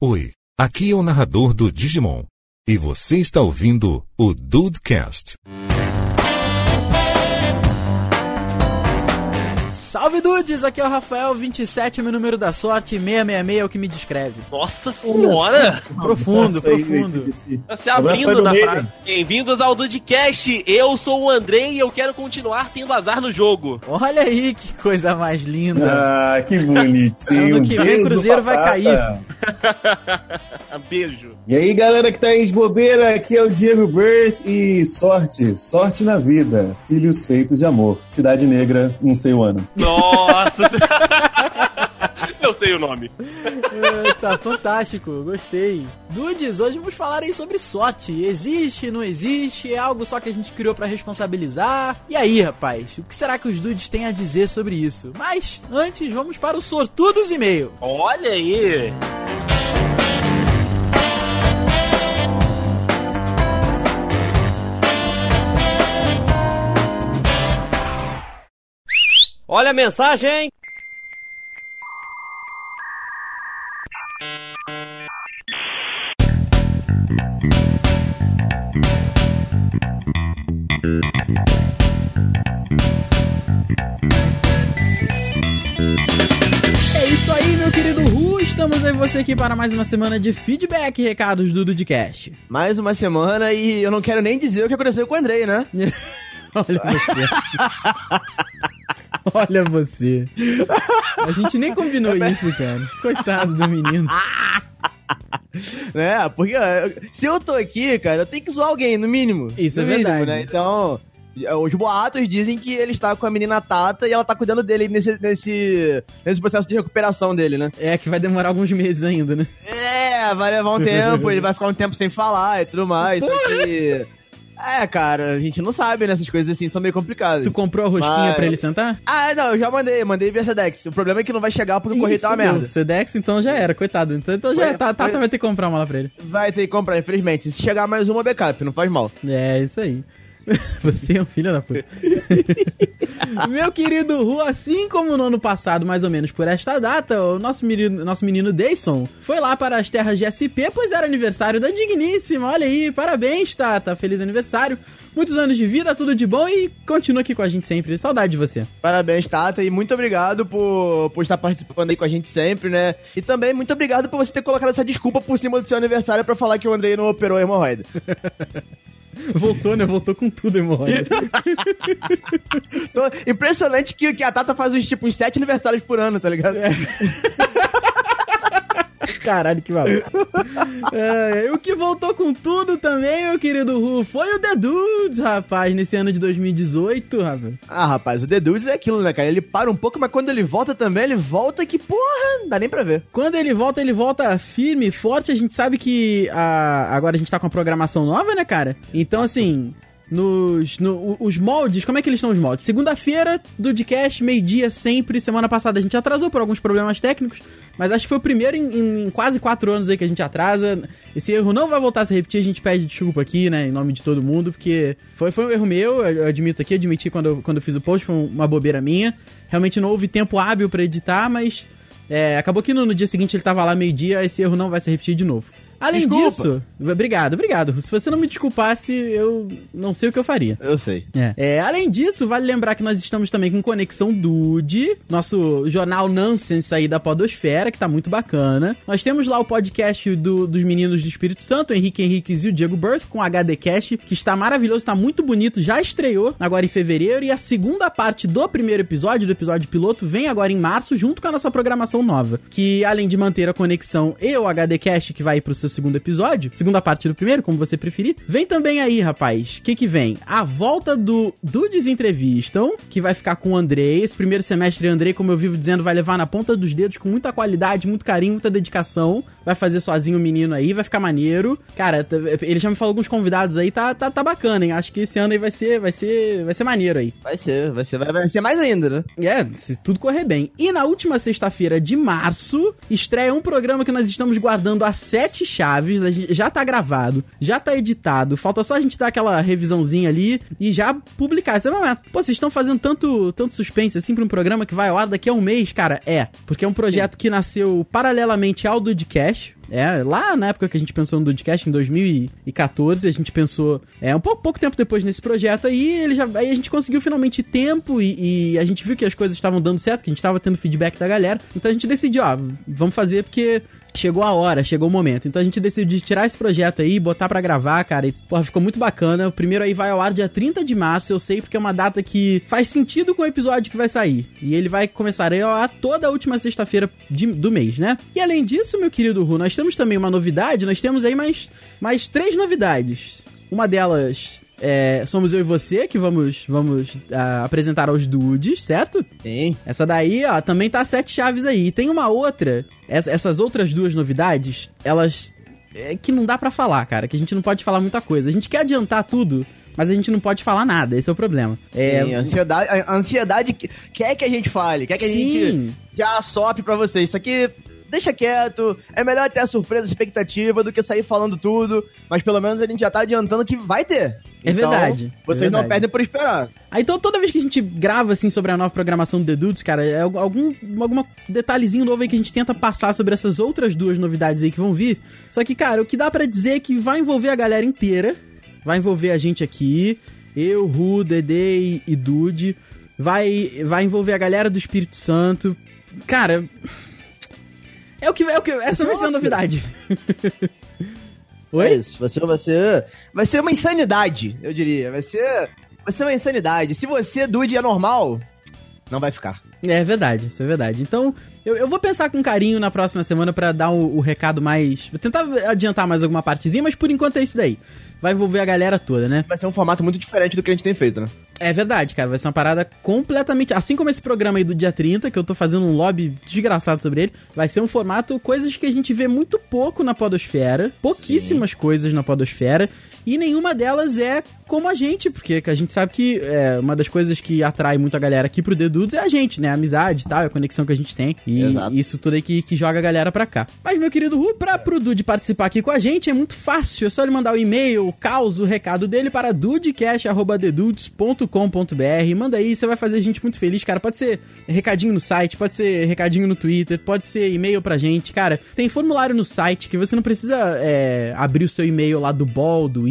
Oi, aqui é o narrador do Digimon. E você está ouvindo o Dudecast. Salve dudes, aqui é o Rafael, 27 meu número da sorte, 666 é o que me descreve. Nossa senhora! Profundo, aí, profundo. Tá se abrindo o na frase. Bem-vindos ao Dudcast, eu sou o Andrei e eu quero continuar tendo azar no jogo. Olha aí que coisa mais linda. Ah, que bonitinho. Ano que vem, Beijo, Cruzeiro vai batata. Beijo. E aí, galera que tá aí de bobeira, aqui é o Diego Berth e sorte, sorte na vida. Filhos feitos de amor. Cidade Negra, não sei o ano. Nossa! eu sei o nome. É, tá fantástico, gostei. Dudes, hoje vamos falar aí sobre sorte. Existe, não existe? É algo só que a gente criou pra responsabilizar? E aí, rapaz, o que será que os dudes têm a dizer sobre isso? Mas antes, vamos para o sortudos e-mail. Olha aí! Olha a mensagem! É isso aí, meu querido Ru. Estamos aí você aqui para mais uma semana de feedback e recados do Dudcast. Mais uma semana e eu não quero nem dizer o que aconteceu com o Andrei, né? Olha você. Olha você. A gente nem combinou isso, cara. Coitado do menino. né? Porque se eu tô aqui, cara, eu tenho que zoar alguém, no mínimo. Isso no é mínimo, verdade. Né? Então, os boatos dizem que ele está com a menina Tata e ela tá cuidando dele nesse, nesse, nesse processo de recuperação dele, né? É que vai demorar alguns meses ainda, né? É, vai levar um tempo, ele vai ficar um tempo sem falar e tudo mais. Só que. É, cara, a gente não sabe, né? Essas coisas assim são meio complicadas. Tu comprou a rosquinha Vai. pra ele sentar? Ah, não, eu já mandei, mandei via Sedex. O problema é que não vai chegar porque o correio tá uma merda. Sedex, então já era, coitado. Então, então já Foi- tá, Tata foi- vai ter que comprar uma lá pra ele. Vai ter que comprar, infelizmente. Se chegar mais uma, backup, não faz mal. É, isso aí. Você é um filho da puta. Meu querido Ru, assim como no ano passado, mais ou menos por esta data, o nosso menino, nosso menino Dayson foi lá para as terras de SP, pois era aniversário da Digníssima. Olha aí, parabéns, Tata. Feliz aniversário. Muitos anos de vida, tudo de bom e continua aqui com a gente sempre. Saudade de você. Parabéns, Tata, e muito obrigado por, por estar participando aí com a gente sempre, né? E também muito obrigado por você ter colocado essa desculpa por cima do seu aniversário pra falar que o Andrei não operou a hemorroida. Voltou, né? Voltou com tudo, hemorroida. Impressionante que, que a Tata faz uns, tipo, uns sete aniversários por ano, tá ligado? Caralho, que maluco. É, o que voltou com tudo também, meu querido Ru, foi o The Dudes, rapaz, nesse ano de 2018, rapaz. Ah, rapaz, o The Dudes é aquilo, né, cara? Ele para um pouco, mas quando ele volta também, ele volta que, porra, não dá nem pra ver. Quando ele volta, ele volta firme, forte. A gente sabe que a- agora a gente tá com a programação nova, né, cara? Então, assim, nos no- os moldes, como é que eles estão os moldes? Segunda-feira, do podcast, meio-dia sempre. Semana passada a gente atrasou por alguns problemas técnicos, mas acho que foi o primeiro em, em- quase quatro anos aí que a gente atrasa. Esse erro não vai voltar a se repetir, a gente pede desculpa aqui, né, em nome de todo mundo, porque foi, foi um erro meu, eu admito aqui, admiti quando quando eu fiz o post, foi uma bobeira minha. Realmente não houve tempo hábil pra editar, mas é, acabou que no, no dia seguinte ele tava lá meio-dia, esse erro não vai se repetir de novo. Além Desculpa. disso, obrigado, obrigado. Se você não me desculpasse, eu não sei o que eu faria. Eu sei. É. É, além disso, vale lembrar que nós estamos também com Conexão Dude, nosso jornal Nonsense aí da Podosfera, que tá muito bacana. Nós temos lá o podcast do- dos meninos do Espírito Santo, Henrique Henriques e o Diego Birth, com HD Cast, que está maravilhoso, está muito bonito, já estreou agora em fevereiro, e a segunda parte do primeiro episódio, do episódio piloto, vem agora em março, junto com a nossa programação nova, que além de manter a conexão e o HD Cast, que vai pro seu segundo episódio, segunda parte do primeiro, como você preferir, vem também aí, rapaz, o que que vem? A volta do, do Desentrevistam, que vai ficar com o Andrei, esse primeiro semestre Andrei, como eu vivo dizendo, vai levar na ponta dos dedos com muita qualidade, muito carinho, muita dedicação, vai fazer sozinho o menino aí, vai ficar maneiro. Cara, ele já me falou alguns convidados aí, tá, tá, tá bacana, hein? Acho que esse ano aí vai ser, vai ser, vai ser maneiro aí. Vai ser, vai ser, vai, vai ser mais ainda, né? É, se tudo correr bem. E na última sexta-feira de março, estreia um programa que nós estamos guardando a sete chaves. Já tá gravado, já tá editado. Falta só a gente dar aquela revisãozinha ali e já publicar. Você vai, mas, pô, vocês estão fazendo tanto, tanto suspense assim pra um programa que vai ao ar daqui a um mês? Cara, é. Porque é um projeto que nasceu paralelamente ao. Dudcast. É, lá na época que a gente pensou no Dudcast, em 2014, a gente pensou, é, um pouco, pouco tempo depois nesse projeto aí, ele já, aí a gente conseguiu finalmente tempo e, e a gente viu que as coisas estavam dando certo, que a gente estava tendo feedback da galera. Então a gente decidiu, ó, vamos fazer porque chegou a hora, chegou o momento. Então a gente decidiu tirar esse projeto aí, botar pra gravar, cara. E, porra, ficou muito bacana. O primeiro aí vai ao ar dia 30 de março, eu sei, porque é uma data que faz sentido com o episódio que vai sair. E ele vai começar ao ar toda a última sexta-feira do mês, né? E além disso, meu querido Ru, nós temos também uma novidade. Nós temos aí mais, mais três novidades. Uma delas. É, somos eu e você que vamos, vamos ah, apresentar aos dudes, certo? Sim. Essa daí, ó, também tá sete chaves aí. E tem uma outra, essa- essas outras duas novidades, elas. É que não dá pra falar, cara, que a gente não pode falar muita coisa. A gente quer adiantar tudo, mas a gente não pode falar nada, esse é o problema. É. Sim, a ansiedade, a ansiedade que- quer que a gente fale, quer que a Sim. gente já sopre pra vocês. Isso aqui deixa quieto, é melhor ter a surpresa, a expectativa do que sair falando tudo, mas pelo menos a gente já tá adiantando que vai ter. É verdade, é Vocês não verdade. perdem por esperar. Aí então toda vez que a gente grava assim sobre a nova programação do The Dudes, cara, é algum algum alguma detalhezinho novo aí que a gente tenta passar sobre essas outras duas novidades aí que vão vir. Só que, cara, o que dá pra dizer é que vai envolver a galera inteira, vai envolver a gente aqui, eu, Ru, Dede e, e Dude, vai vai envolver a galera do Espírito Santo. Cara, é o que é o que essa vai ser a novidade. É Oi? isso, vai ser, vai ser, vai ser uma insanidade, eu diria. Vai ser, vai ser uma insanidade. Se você, dude, é normal, não vai ficar. É verdade, isso é verdade. Então, eu, eu vou pensar com carinho na próxima semana pra dar o, o recado mais. Vou tentar adiantar mais alguma partezinha, mas por enquanto é isso daí. Vai envolver a galera toda, né? Vai ser um formato muito diferente do que a gente tem feito, né? É verdade, cara. Vai ser uma parada completamente. Assim como esse programa aí do dia 30, que eu tô fazendo um lobby desgraçado sobre ele, vai ser um formato, coisas que a gente vê muito pouco na Podosfera. Pouquíssimas coisas na Podosfera. E nenhuma delas é como a gente, porque a gente sabe que é, uma das coisas que atrai muito a galera aqui pro The Dudes é a gente, né? A amizade e tal, a conexão que a gente tem. E Exato. isso tudo aí que, que joga a galera pra cá. Mas, meu querido Ru, pra pro Dude participar aqui com a gente é muito fácil. É só ele mandar o e-mail, o caos, o recado dele para dudecast.dedudes.com.br. Manda aí, você vai fazer a gente muito feliz, cara. Pode ser recadinho no site, pode ser recadinho no Twitter, pode ser e-mail pra gente. Cara, tem formulário no site que você não precisa é, abrir o seu e-mail lá do Ball, do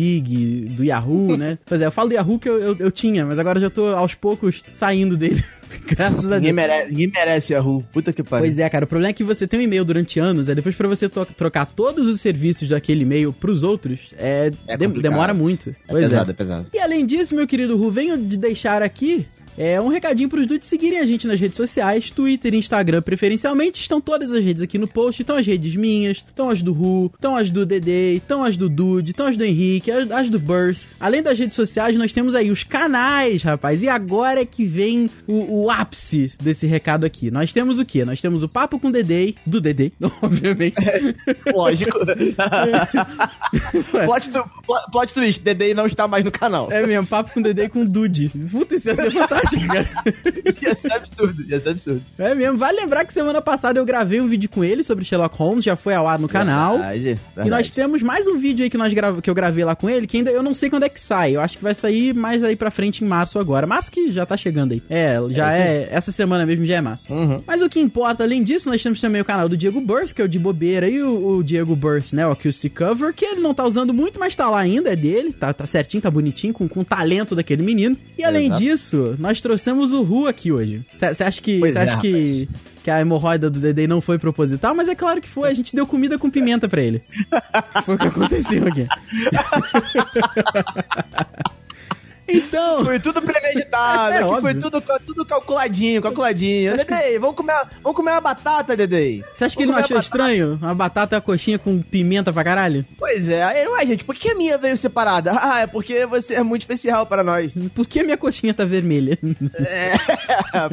Do Yahoo, né? Pois é, eu falo do Yahoo que eu, eu, eu tinha, mas agora eu já tô aos poucos saindo dele. Graças a Ninguém Deus. merece, ninguém merece a rua. Puta que pariu. Pois é, cara, o problema é que você tem um e-mail durante anos, é depois pra você trocar todos os serviços daquele e-mail pros outros, é, É complicado. demora muito. É pois pesado, é. é pesado. E além disso, meu querido Ru, venho de deixar aqui é, um recadinho pros dudes seguirem a gente nas redes sociais, Twitter e Instagram preferencialmente, estão todas as redes aqui no post, estão as redes minhas, estão as do Ru, estão as do Dede, estão as do Dude, estão as do Henrique, as, as do Birth. Além das redes sociais, nós temos aí os canais, rapaz, e agora é que vem o, o ápice desse recado aqui. Nós temos o quê? Nós temos o Papo com Dede, do Dede, obviamente. Lógico. plot, tu, pl- plot twist, Dedei não está mais no canal. É mesmo, Papo com Dede com Dude. Puta, isso ia ser fantástico, cara. Ia ser absurdo, ia ser absurdo. É mesmo. Vale lembrar que semana passada eu gravei um vídeo com ele sobre Sherlock Holmes, já foi ao ar no canal. Verdade, E verdade. nós temos mais um vídeo aí que, nós grava- que eu gravei lá com ele, que ainda eu não sei quando é que sai. Eu acho que vai sair mais aí pra frente em março agora. Março que já tá chegando aí. É, já é. Essa semana mesmo já é março. Uhum. Mas o que importa, além disso, nós temos também o canal do Diego Birth, que é o de bobeira, e o, o Diego Birth, né? O Acoustic Cover, que ele não tá usando muito, mas tá lá ainda, é dele. Tá, tá certinho, tá bonitinho, com, com o talento daquele menino. E além Exato. disso, nós trouxemos o Ru aqui hoje. Você acha que. Você é, acha que. Que a hemorroida do Dedê não foi proposital, mas é claro que foi. A gente deu comida com pimenta pra ele. Foi o que aconteceu aqui. Então. Foi tudo premeditado, É foi tudo, tudo calculadinho, calculadinho. Acho que- Dedei, vamos comer, vamos comer uma batata, Dedei. Você acha que ele não achou estranho? Uma batata e uma coxinha com pimenta pra caralho? Pois é, aí, ué, gente, por que a minha veio separada? Ah, é porque você é muito especial para nós. Por que minha coxinha tá vermelha? É,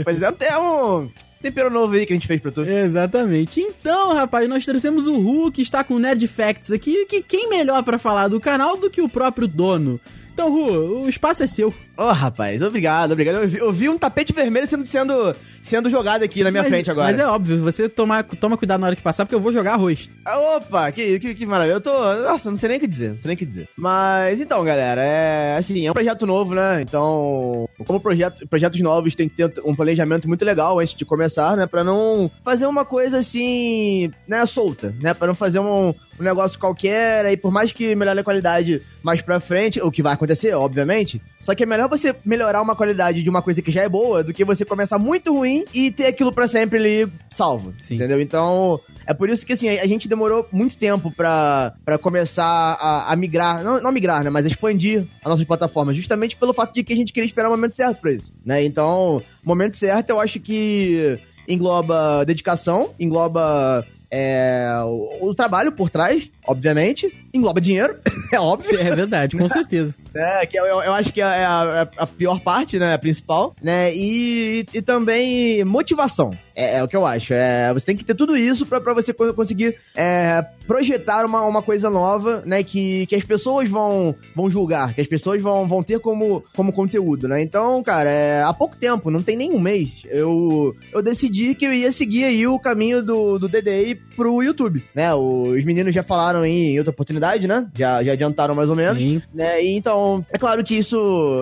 pois é, tem um tempero novo aí que a gente fez pra tu. Exatamente. Então, rapaz, nós trouxemos o que está com o Nerd Facts aqui, que quem melhor pra falar do canal do que o próprio dono? Então, Ru, o espaço é seu. Ô, rapaz, obrigado, obrigado. Eu vi, eu vi um tapete vermelho sendo, sendo, sendo jogado aqui na minha mas, frente agora. Mas é óbvio, você toma, toma cuidado na hora que passar, porque eu vou jogar arroz. Ah, Opa, que, que, que maravilha. Eu tô. Nossa, não sei nem o que dizer. Não sei nem o que dizer. Mas então, galera, é assim, é um projeto novo, né? Então, como projeto, projetos novos tem que ter um planejamento muito legal antes de começar, né? Pra não fazer uma coisa assim, né, solta, né? Pra não fazer um, um negócio qualquer, aí por mais que melhore a qualidade mais pra frente, o que vai acontecer, obviamente. Só que é melhor você melhorar uma qualidade de uma coisa que já é boa do que você começar muito ruim e ter aquilo pra sempre ali salvo. Sim. Entendeu? Então, é por isso que assim, a gente demorou muito tempo pra, pra começar a, a migrar, não, não migrar, né? Mas expandir a nossa plataforma, justamente pelo fato de que a gente queria esperar o momento certo pra isso, né? Então, o momento certo eu acho que engloba dedicação, engloba é, o, o trabalho por trás, obviamente, engloba dinheiro, é óbvio. É verdade, com certeza. É, que eu, eu, eu acho que é a, é a pior parte, né? A principal, né? E, e também motivação. É, é o que eu acho. É, você tem que ter tudo isso pra, pra você co- conseguir é, projetar uma, uma coisa nova, né? Que, que as pessoas vão, vão julgar, que as pessoas vão, vão ter como, como conteúdo, né? Então, cara, é, há pouco tempo, não tem nem um mês, eu, eu decidi que eu ia seguir aí o caminho do, do DDI pro YouTube, né? Os meninos já falaram aí em outra oportunidade, né? Já, já adiantaram mais ou menos Sim. né? E então, é claro que isso.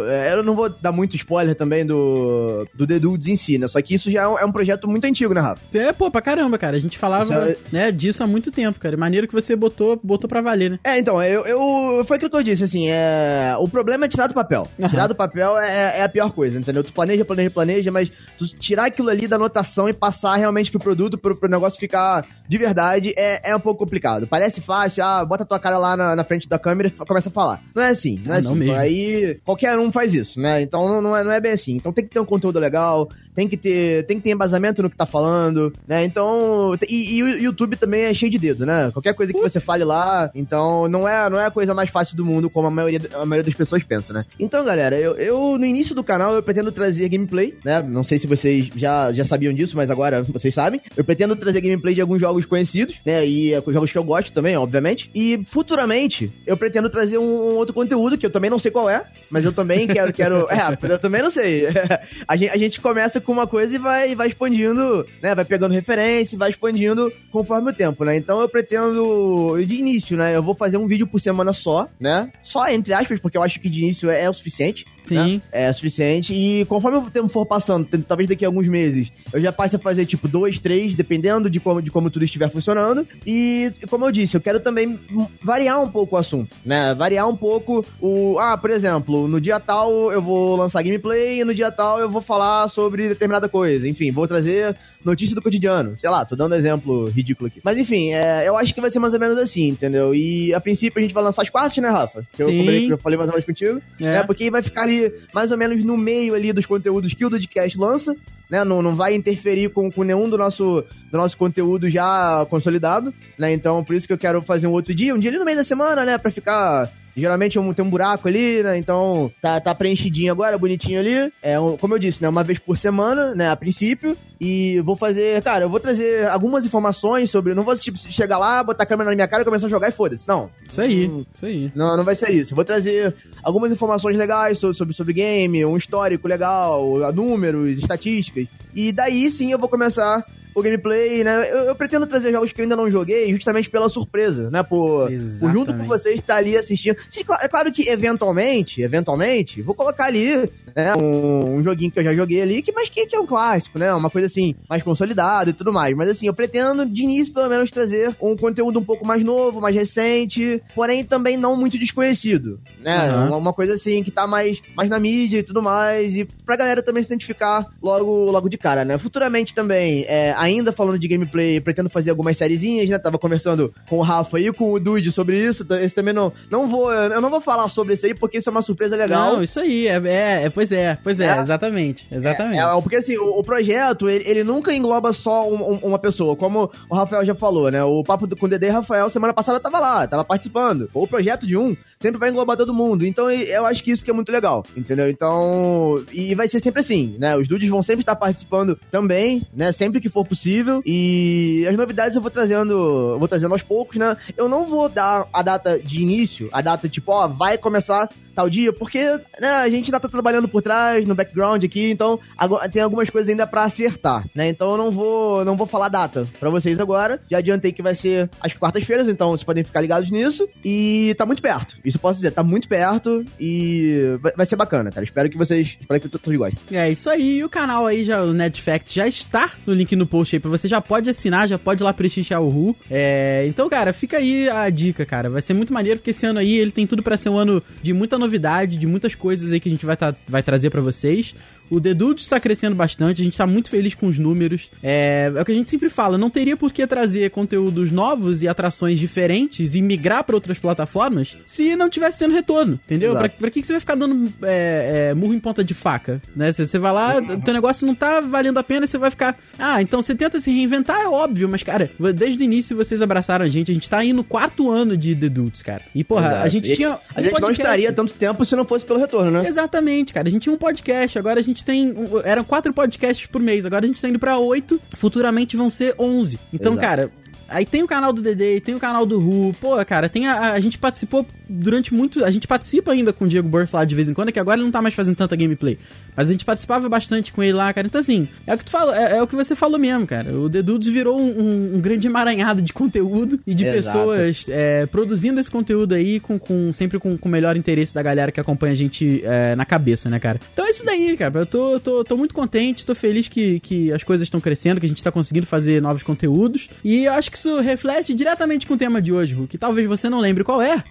é, Eu não vou dar muito spoiler também do, do The Dudes em si, né? Só que isso já é um, é um projeto muito antigo, né, Rafa? É, pô, pra caramba, cara. A gente falava, é- né, disso há muito tempo, cara. Maneiro que você botou, botou pra valer, né? É, então, eu, eu. Foi aquilo que eu disse, assim, é. O problema é tirar do papel. Aham. Tirar do papel é, é a pior coisa, entendeu? Tu planeja, planeja, planeja, mas tu tirar aquilo ali da anotação e passar realmente pro produto, pro, pro negócio ficar de verdade, é, é um pouco complicado. Parece fácil, ah, bota tua cara lá na, na frente da câmera e começa a falar. Não é assim, não é Ah, assim. não mesmo. Aí qualquer um faz isso, né? Então não, é, não é bem assim. Então tem que ter um conteúdo legal, tem que ter, tem que ter embasamento no que tá falando, né? Então, e, e o YouTube também é cheio de dedo, né? Qualquer coisa que você fale lá, então não é, não é a coisa mais fácil do mundo como a maioria, a maioria das pessoas pensa, né? Então, galera, eu, eu no início do canal eu pretendo trazer gameplay, né? Não sei se vocês já, já sabiam disso, mas agora vocês sabem. Eu pretendo trazer gameplay de alguns jogos conhecidos, né? E é, jogos que eu gosto também, obviamente. E futuramente eu pretendo trazer um, um outro conteúdo que eu também não sei qual é, mas eu também quero, quero. É, eu também não sei. a, gente, a gente começa com uma coisa e vai, vai expandindo, né? Vai pegando referência, vai expandindo conforme o tempo, né? Então eu pretendo, de início, né? Eu vou fazer um vídeo por semana só, né? Só entre aspas, porque eu acho que de início é, é o suficiente. Sim. né? É suficiente. E conforme o tempo for passando, talvez daqui a alguns meses, eu já passe a fazer tipo dois, três, dependendo de como, de como tudo estiver funcionando. E, como eu disse, eu quero também variar um pouco o assunto, né? Variar um pouco o. Ah, por exemplo, no dia tal eu vou lançar gameplay e no dia tal eu vou falar sobre determinada coisa. Enfim, vou trazer notícia do cotidiano. Sei lá, tô dando exemplo ridículo aqui. Mas enfim, é, eu acho que vai ser mais ou menos assim, entendeu? E a princípio a gente vai lançar as partes, né, Rafa? Que eu, Sim. que eu falei mais ou menos contigo. É. né? Porque vai ficar ali mais ou menos no meio ali dos conteúdos que o Dudcast lança, né? Não, não vai interferir com, com nenhum do nosso, do nosso conteúdo já consolidado, né? Então, por isso que eu quero fazer um outro dia, um dia ali no meio da semana, né? Pra ficar. Geralmente tem um buraco ali, né? Então tá, tá preenchidinho agora, bonitinho ali. É, como eu disse, né? Uma vez por semana, né? A princípio. E vou fazer. Cara, eu vou trazer algumas informações sobre. Não vou tipo, chegar lá, botar a câmera na minha cara e começar a jogar e foda-se. Não. Isso aí, Hum. isso aí. Não, não vai ser isso. Eu vou trazer algumas informações legais so- sobre, sobre game, um histórico legal, números, estatísticas. E daí sim eu vou começar o gameplay, né? Eu, eu pretendo trazer jogos que eu ainda não joguei justamente pela surpresa, né? Por, por junto com vocês estar ali assistindo. Sim, é claro que eventualmente, eventualmente, vou colocar ali né, um, um joguinho que eu já joguei ali, que, mas que, que é um clássico, né? Uma coisa assim, mais consolidada e tudo mais. Mas assim, eu pretendo, de início, pelo menos, trazer um conteúdo um pouco mais novo, mais recente, porém também não muito desconhecido, né? Aham. Uma, uma coisa assim que tá mais, mais na mídia e tudo mais, e pra galera também se identificar logo, logo de cara, né? Futuramente também, é, ainda falando de gameplay, pretendo fazer algumas sériezinhas, né? Tava conversando com o Rafa e com o Dude sobre isso, esse também não, não vou, eu não vou falar sobre isso aí, porque isso é uma surpresa legal. Não, isso aí, é, é, é, pois é, pois é, É. exatamente, exatamente. É, é, porque assim, o, o projeto, ele, ele nunca engloba só um- um- uma pessoa, como o Rafael já falou, né? O papo do- com o Dedê e Rafael, semana passada tava lá, tava participando. O projeto de um sempre vai englobar todo mundo. Então eu acho que isso que é muito legal, entendeu? Então, e vai ser sempre assim, né? Os dudes vão sempre estar participando também, né? Sempre que for possível. E as novidades eu vou trazendo, vou trazendo aos poucos, né? Eu não vou dar a data de início, a data tipo, ó, vai começar tal dia, porque né, a gente ainda tá trabalhando por trás, no background aqui, então agora, tem algumas coisas ainda pra acertar, né? Então eu não vou, não vou falar data pra vocês agora. Já adiantei que vai ser às quartas-feiras, então vocês podem ficar ligados nisso. E tá muito perto. Isso eu posso dizer, tá muito perto e vai, ser bacana, cara. Espero que vocês, espero que todos gostem. É isso aí, e o canal aí, já, o Netfact, já está no link no post aí pra você. Já pode assinar, já pode ir lá prestigiar o Ru. É, então, cara, fica aí a dica, cara. Vai ser muito maneiro, porque esse ano aí ele tem tudo pra ser um ano de muita novidade, de muitas coisas aí que a gente vai, tá, vai trazer pra vocês. O The Dudes está crescendo bastante, a gente tá muito feliz com os números. É, é o que a gente sempre fala, não teria por que trazer conteúdos novos e atrações diferentes e migrar para outras plataformas se não tivesse tendo retorno, entendeu? Pra, pra que, que você vai ficar dando é, é, murro em ponta de faca, né? Você, você vai lá, teu negócio não tá valendo a pena, você vai ficar... Ah, então você tenta se reinventar, é óbvio, mas, cara, desde o início vocês abraçaram a gente, a gente tá aí no quarto ano de The Dudes, cara. E, porra, a Exato. gente E tinha A gente não estaria tanto tempo se não fosse pelo retorno, né? Exatamente, cara. A gente tinha um podcast, agora a gente tem. um- Eram quatro podcasts por mês, agora a gente tá indo pra oito. Futuramente vão ser onze. Então, Exato. cara. Aí tem o canal do Dedê, tem o canal do Ru. Pô, cara, tem a, a- gente participou durante muito. A gente participa ainda com o Diego Burth lá de vez em quando, é que agora ele não tá mais fazendo tanta gameplay. Mas a gente participava bastante com ele lá, cara. Então, assim, é o que tu fala, é, é o que você falou mesmo, cara. O The Dudes virou um, um- um grande emaranhado de conteúdo e de Exato. pessoas é, produzindo esse conteúdo aí com, com- sempre com com o melhor interesse da galera que acompanha a gente é, na cabeça, né, cara? Então é isso daí, cara. Eu tô, tô, tô muito contente, tô feliz que, que as coisas estão crescendo, que a gente tá conseguindo fazer novos conteúdos. E eu acho que isso reflete diretamente com o tema de hoje, que talvez você não lembre qual é,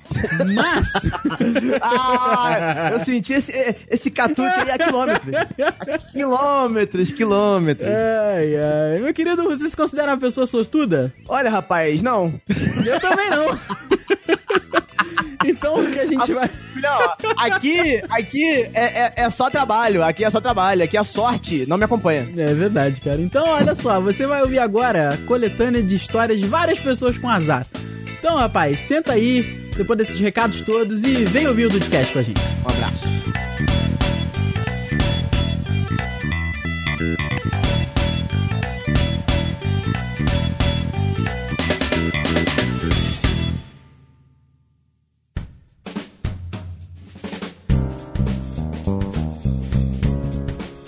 mas. Ah, eu senti esse, esse catuque aí a quilômetros. Quilômetros, quilômetros. ai, ai. Meu querido, você se considera uma pessoa sortuda? Olha, rapaz, não. Eu também não. então o que a gente vai. Não, aqui, aqui é, é, é só trabalho, aqui é só trabalho, aqui a sorte não me acompanha. É verdade, cara. Então, olha só, você vai ouvir agora a coletânea de histórias de várias pessoas com azar. Então, rapaz, senta aí, depois desses recados todos, e vem ouvir o Dudcast com a gente. Um abraço.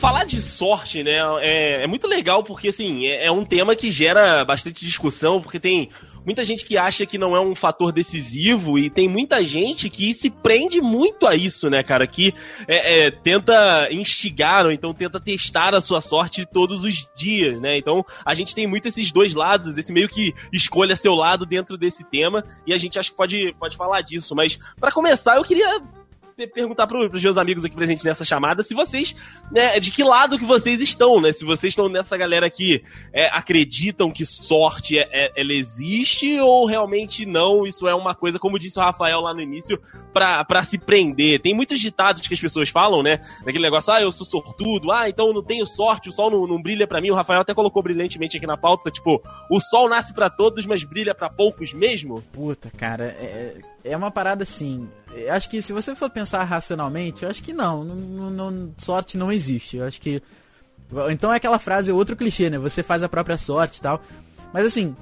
Falar de sorte, né, é, é muito legal porque, assim, é, é um tema que gera bastante discussão, porque tem muita gente que acha que não é um fator decisivo e tem muita gente que se prende muito a isso, né, cara, que é, é, tenta instigar ou então tenta testar a sua sorte todos os dias, né, então a gente tem muito esses dois lados, esse meio que escolha seu lado dentro desse tema e a gente acha que pode, pode falar disso, mas para começar eu queria perguntar pro, pros meus amigos aqui presentes nessa chamada se vocês, né, de que lado que vocês estão, né? Se vocês estão nessa galera que é, acreditam que sorte é, é- ela existe ou realmente não, isso é uma coisa, como disse o Rafael lá no início, pra se prender. Tem muitos ditados que as pessoas falam, né? Daquele negócio, ah, eu sou sortudo, ah, então eu não tenho sorte, o sol não, não brilha pra mim. O Rafael até colocou brilhantemente aqui na pauta, tipo, o sol nasce pra todos, mas brilha pra poucos mesmo. Puta, cara, é, é uma parada assim. Eu acho que se você for pensar racionalmente, eu acho que não, não, não- sorte não existe. Eu acho que. Então é aquela frase, outro clichê, né? Você faz a própria sorte e tal. Mas assim,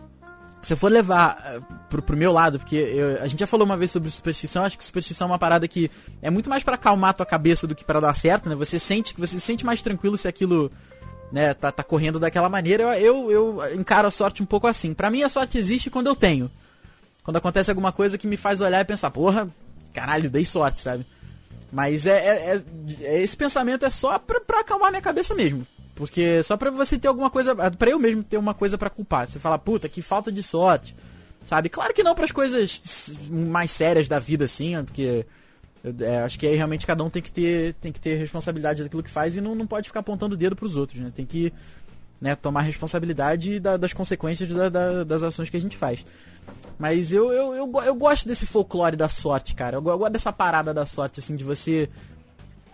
se eu for levar eh, pro, pro meu lado, porque eu- a gente já falou uma vez sobre superstição, acho que superstição é uma parada que é muito mais pra acalmar tua cabeça do que pra dar certo, né? Você sente que você se sente mais tranquilo se aquilo né, tá, tá correndo daquela maneira. Eu, eu, eu encaro a sorte um pouco assim. Pra mim a sorte existe quando eu tenho. Quando acontece alguma coisa que me faz olhar e pensar, porra, caralho, dei sorte, sabe? Mas é, é- é- é- esse pensamento é só pra, pra acalmar minha cabeça mesmo. Porque só pra você ter alguma coisa. Pra eu mesmo ter uma coisa pra culpar. Você fala, puta, que falta de sorte. Sabe? Claro que não pras coisas s- mais sérias da vida, assim, porque. é, acho que aí realmente cada um tem que ter, tem que ter responsabilidade daquilo que faz e não, não pode ficar apontando o dedo pros outros, né? Tem que né, tomar responsabilidade da- das consequências da- da- das ações que a gente faz. Mas eu, eu, eu, eu gosto desse folclore da sorte, cara. Eu, eu gosto dessa parada da sorte, assim, de você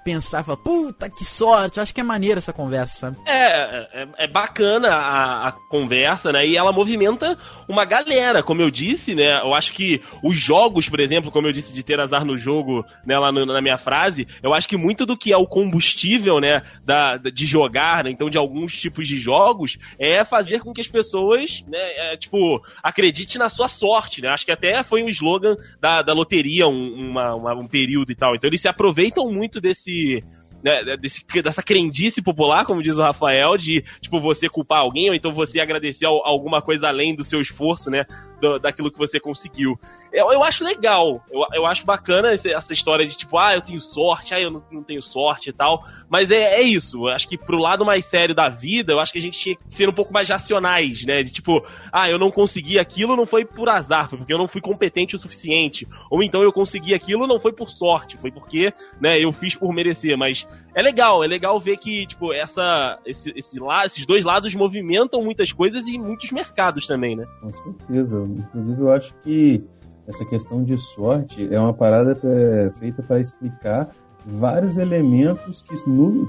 pensar falar, puta que sorte. Acho que é maneira essa conversa, sabe? É, é, é bacana a, a, conversa, né? E ela movimenta uma galera, como eu disse, né? Eu acho que os jogos, por exemplo, como eu disse, de ter azar no jogo, né, lá no, na minha frase, eu acho que muito do que é o combustível, né, da, de jogar, né, então de alguns tipos de jogos, é fazer com que as pessoas, né, é, tipo, acredite na sua sorte, né? Acho que até foi um slogan da, da loteria um, uma, uma, um período e tal. Então eles se aproveitam muito desse né, desse, dessa crendice popular, como diz o Rafael, de tipo você culpar alguém ou então você agradecer alguma coisa além do seu esforço, né, do, daquilo que você conseguiu. Eu, eu acho legal, eu, eu acho bacana essa história de tipo, ah, eu tenho sorte, ah, eu não, não tenho sorte e tal, mas é, é isso, eu acho que pro lado mais sério da vida, eu acho que a gente tinha que ser um pouco mais racionais, né, de tipo, ah, eu não consegui aquilo, não foi por azar, foi porque eu não fui competente o suficiente, ou então eu consegui aquilo, não foi por sorte, foi porque, né, eu fiz por merecer, mas é legal, é legal ver que, tipo, essa, esse, esse esses dois lados movimentam muitas coisas e muitos mercados também, né? Com certeza. Inclusive, eu acho que essa questão de sorte é uma parada é, feita para explicar vários elementos que,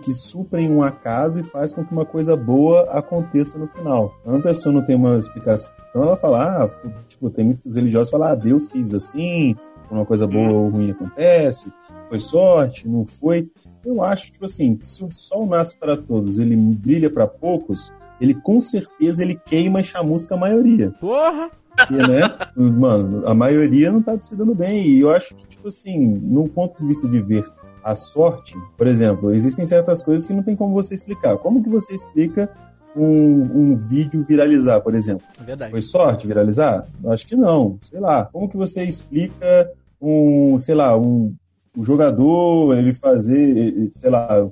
que suprem um acaso e faz com que uma coisa boa aconteça no final. Quando a pessoa não tem uma explicação, ela fala, ah, tipo, tem muitos religiosos que falam, ah, Deus quis assim, uma coisa boa ou ruim acontece, foi sorte, não foi. Eu acho, tipo assim, se o sol nasce para todos, ele brilha para poucos, ele com certeza ele queima e chamusca a maioria. Porra! E, né? Mano, a maioria não tá se dando bem. E eu acho que, tipo assim, num ponto de vista de ver a sorte, por exemplo, existem certas coisas que não tem como você explicar. Como que você explica um, um vídeo viralizar, por exemplo? Verdade. Foi sorte viralizar? Acho que não. Sei lá. Como que você explica um, sei lá, um, o jogador, ele fazer, sei lá,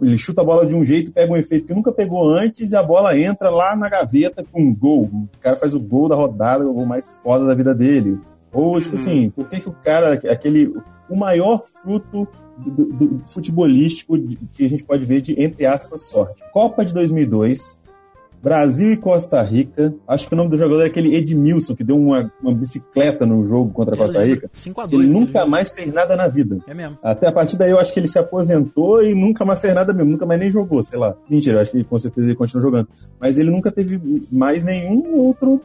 ele chuta a bola de um jeito, pega um efeito que nunca pegou antes e a bola entra lá na gaveta com um gol. O cara faz o gol da rodada, o gol mais foda da vida dele. Ou, tipo uhum. assim, por que, que o cara, aquele. O maior fruto do, do, futebolístico que a gente pode ver de, entre aspas, sorte. Copa de 2002, Brasil e Costa Rica. Acho que o nome do jogador é aquele Edmilson, que deu uma, uma bicicleta no jogo contra a Costa Rica. 5 a 2, ele nunca mais fez nada na vida. É mesmo. Até a partir daí eu acho que ele se aposentou e nunca mais fez nada mesmo. Nunca mais nem jogou, sei lá. Mentira, eu acho que com certeza ele continua jogando. Mas ele nunca teve mais nenhum outro,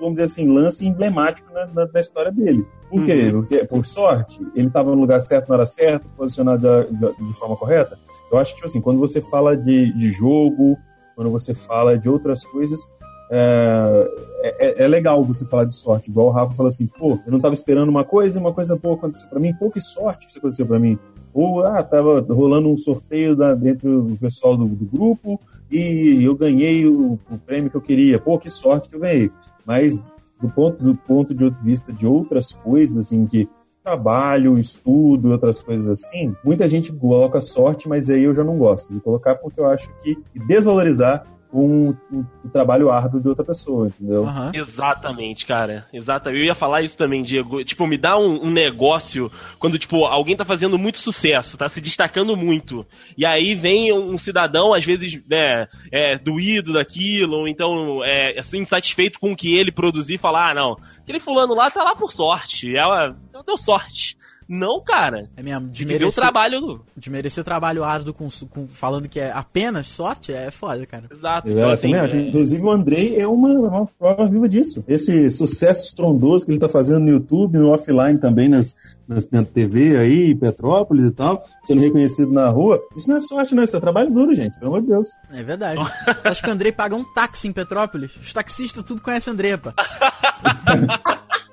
vamos dizer assim, lance emblemático na, na, na história dele. Por quê? Uhum. Porque, por sorte, ele estava no lugar certo na hora certa, posicionado de, de, de forma correta. Eu acho que, tipo assim, quando você fala de, de jogo, quando você fala de outras coisas, é, é, é, legal você falar de sorte. Igual o Rafa falou assim, pô, eu não estava esperando uma coisa uma coisa boa aconteceu para mim. Pô, que sorte que isso aconteceu para mim. Ou, ah, tava rolando um sorteio da, dentro do pessoal do, do grupo e eu ganhei o, o, prêmio que eu queria. Pô, que sorte que eu ganhei. Mas do ponto, do ponto de vista de outras coisas, assim, que trabalho, estudo, outras coisas assim, muita gente coloca sorte, mas aí eu já não gosto de colocar porque eu acho que desvalorizar um, um, um, trabalho árduo de outra pessoa, entendeu? Uhum. Exatamente, cara. Exatamente. Eu ia falar isso também, Diego. Tipo, me dá um, um, negócio quando, tipo, alguém tá fazendo muito sucesso, tá se destacando muito. E aí vem um cidadão, às vezes, né, é, doído daquilo, ou então é, assim, insatisfeito com o que ele produzir e falar, ah, não, aquele fulano lá tá lá por sorte. Ela deu sorte. Não, cara. É mesmo. De merecer, o trabalho. De merecer trabalho árduo com, com, falando que é apenas sorte, é foda, cara. Exato. Então, assim, é... Inclusive, o Andrei é uma, uma prova viva disso. Esse sucesso estrondoso que ele tá fazendo no YouTube, no offline também, nas, nas, na TV aí, Petrópolis e tal, sendo reconhecido na rua. Isso não é sorte, não. Isso é trabalho duro, gente. Pelo amor de Deus. É verdade. acho que o Andrei paga um táxi em Petrópolis. Os taxistas tudo conhecem André, pá.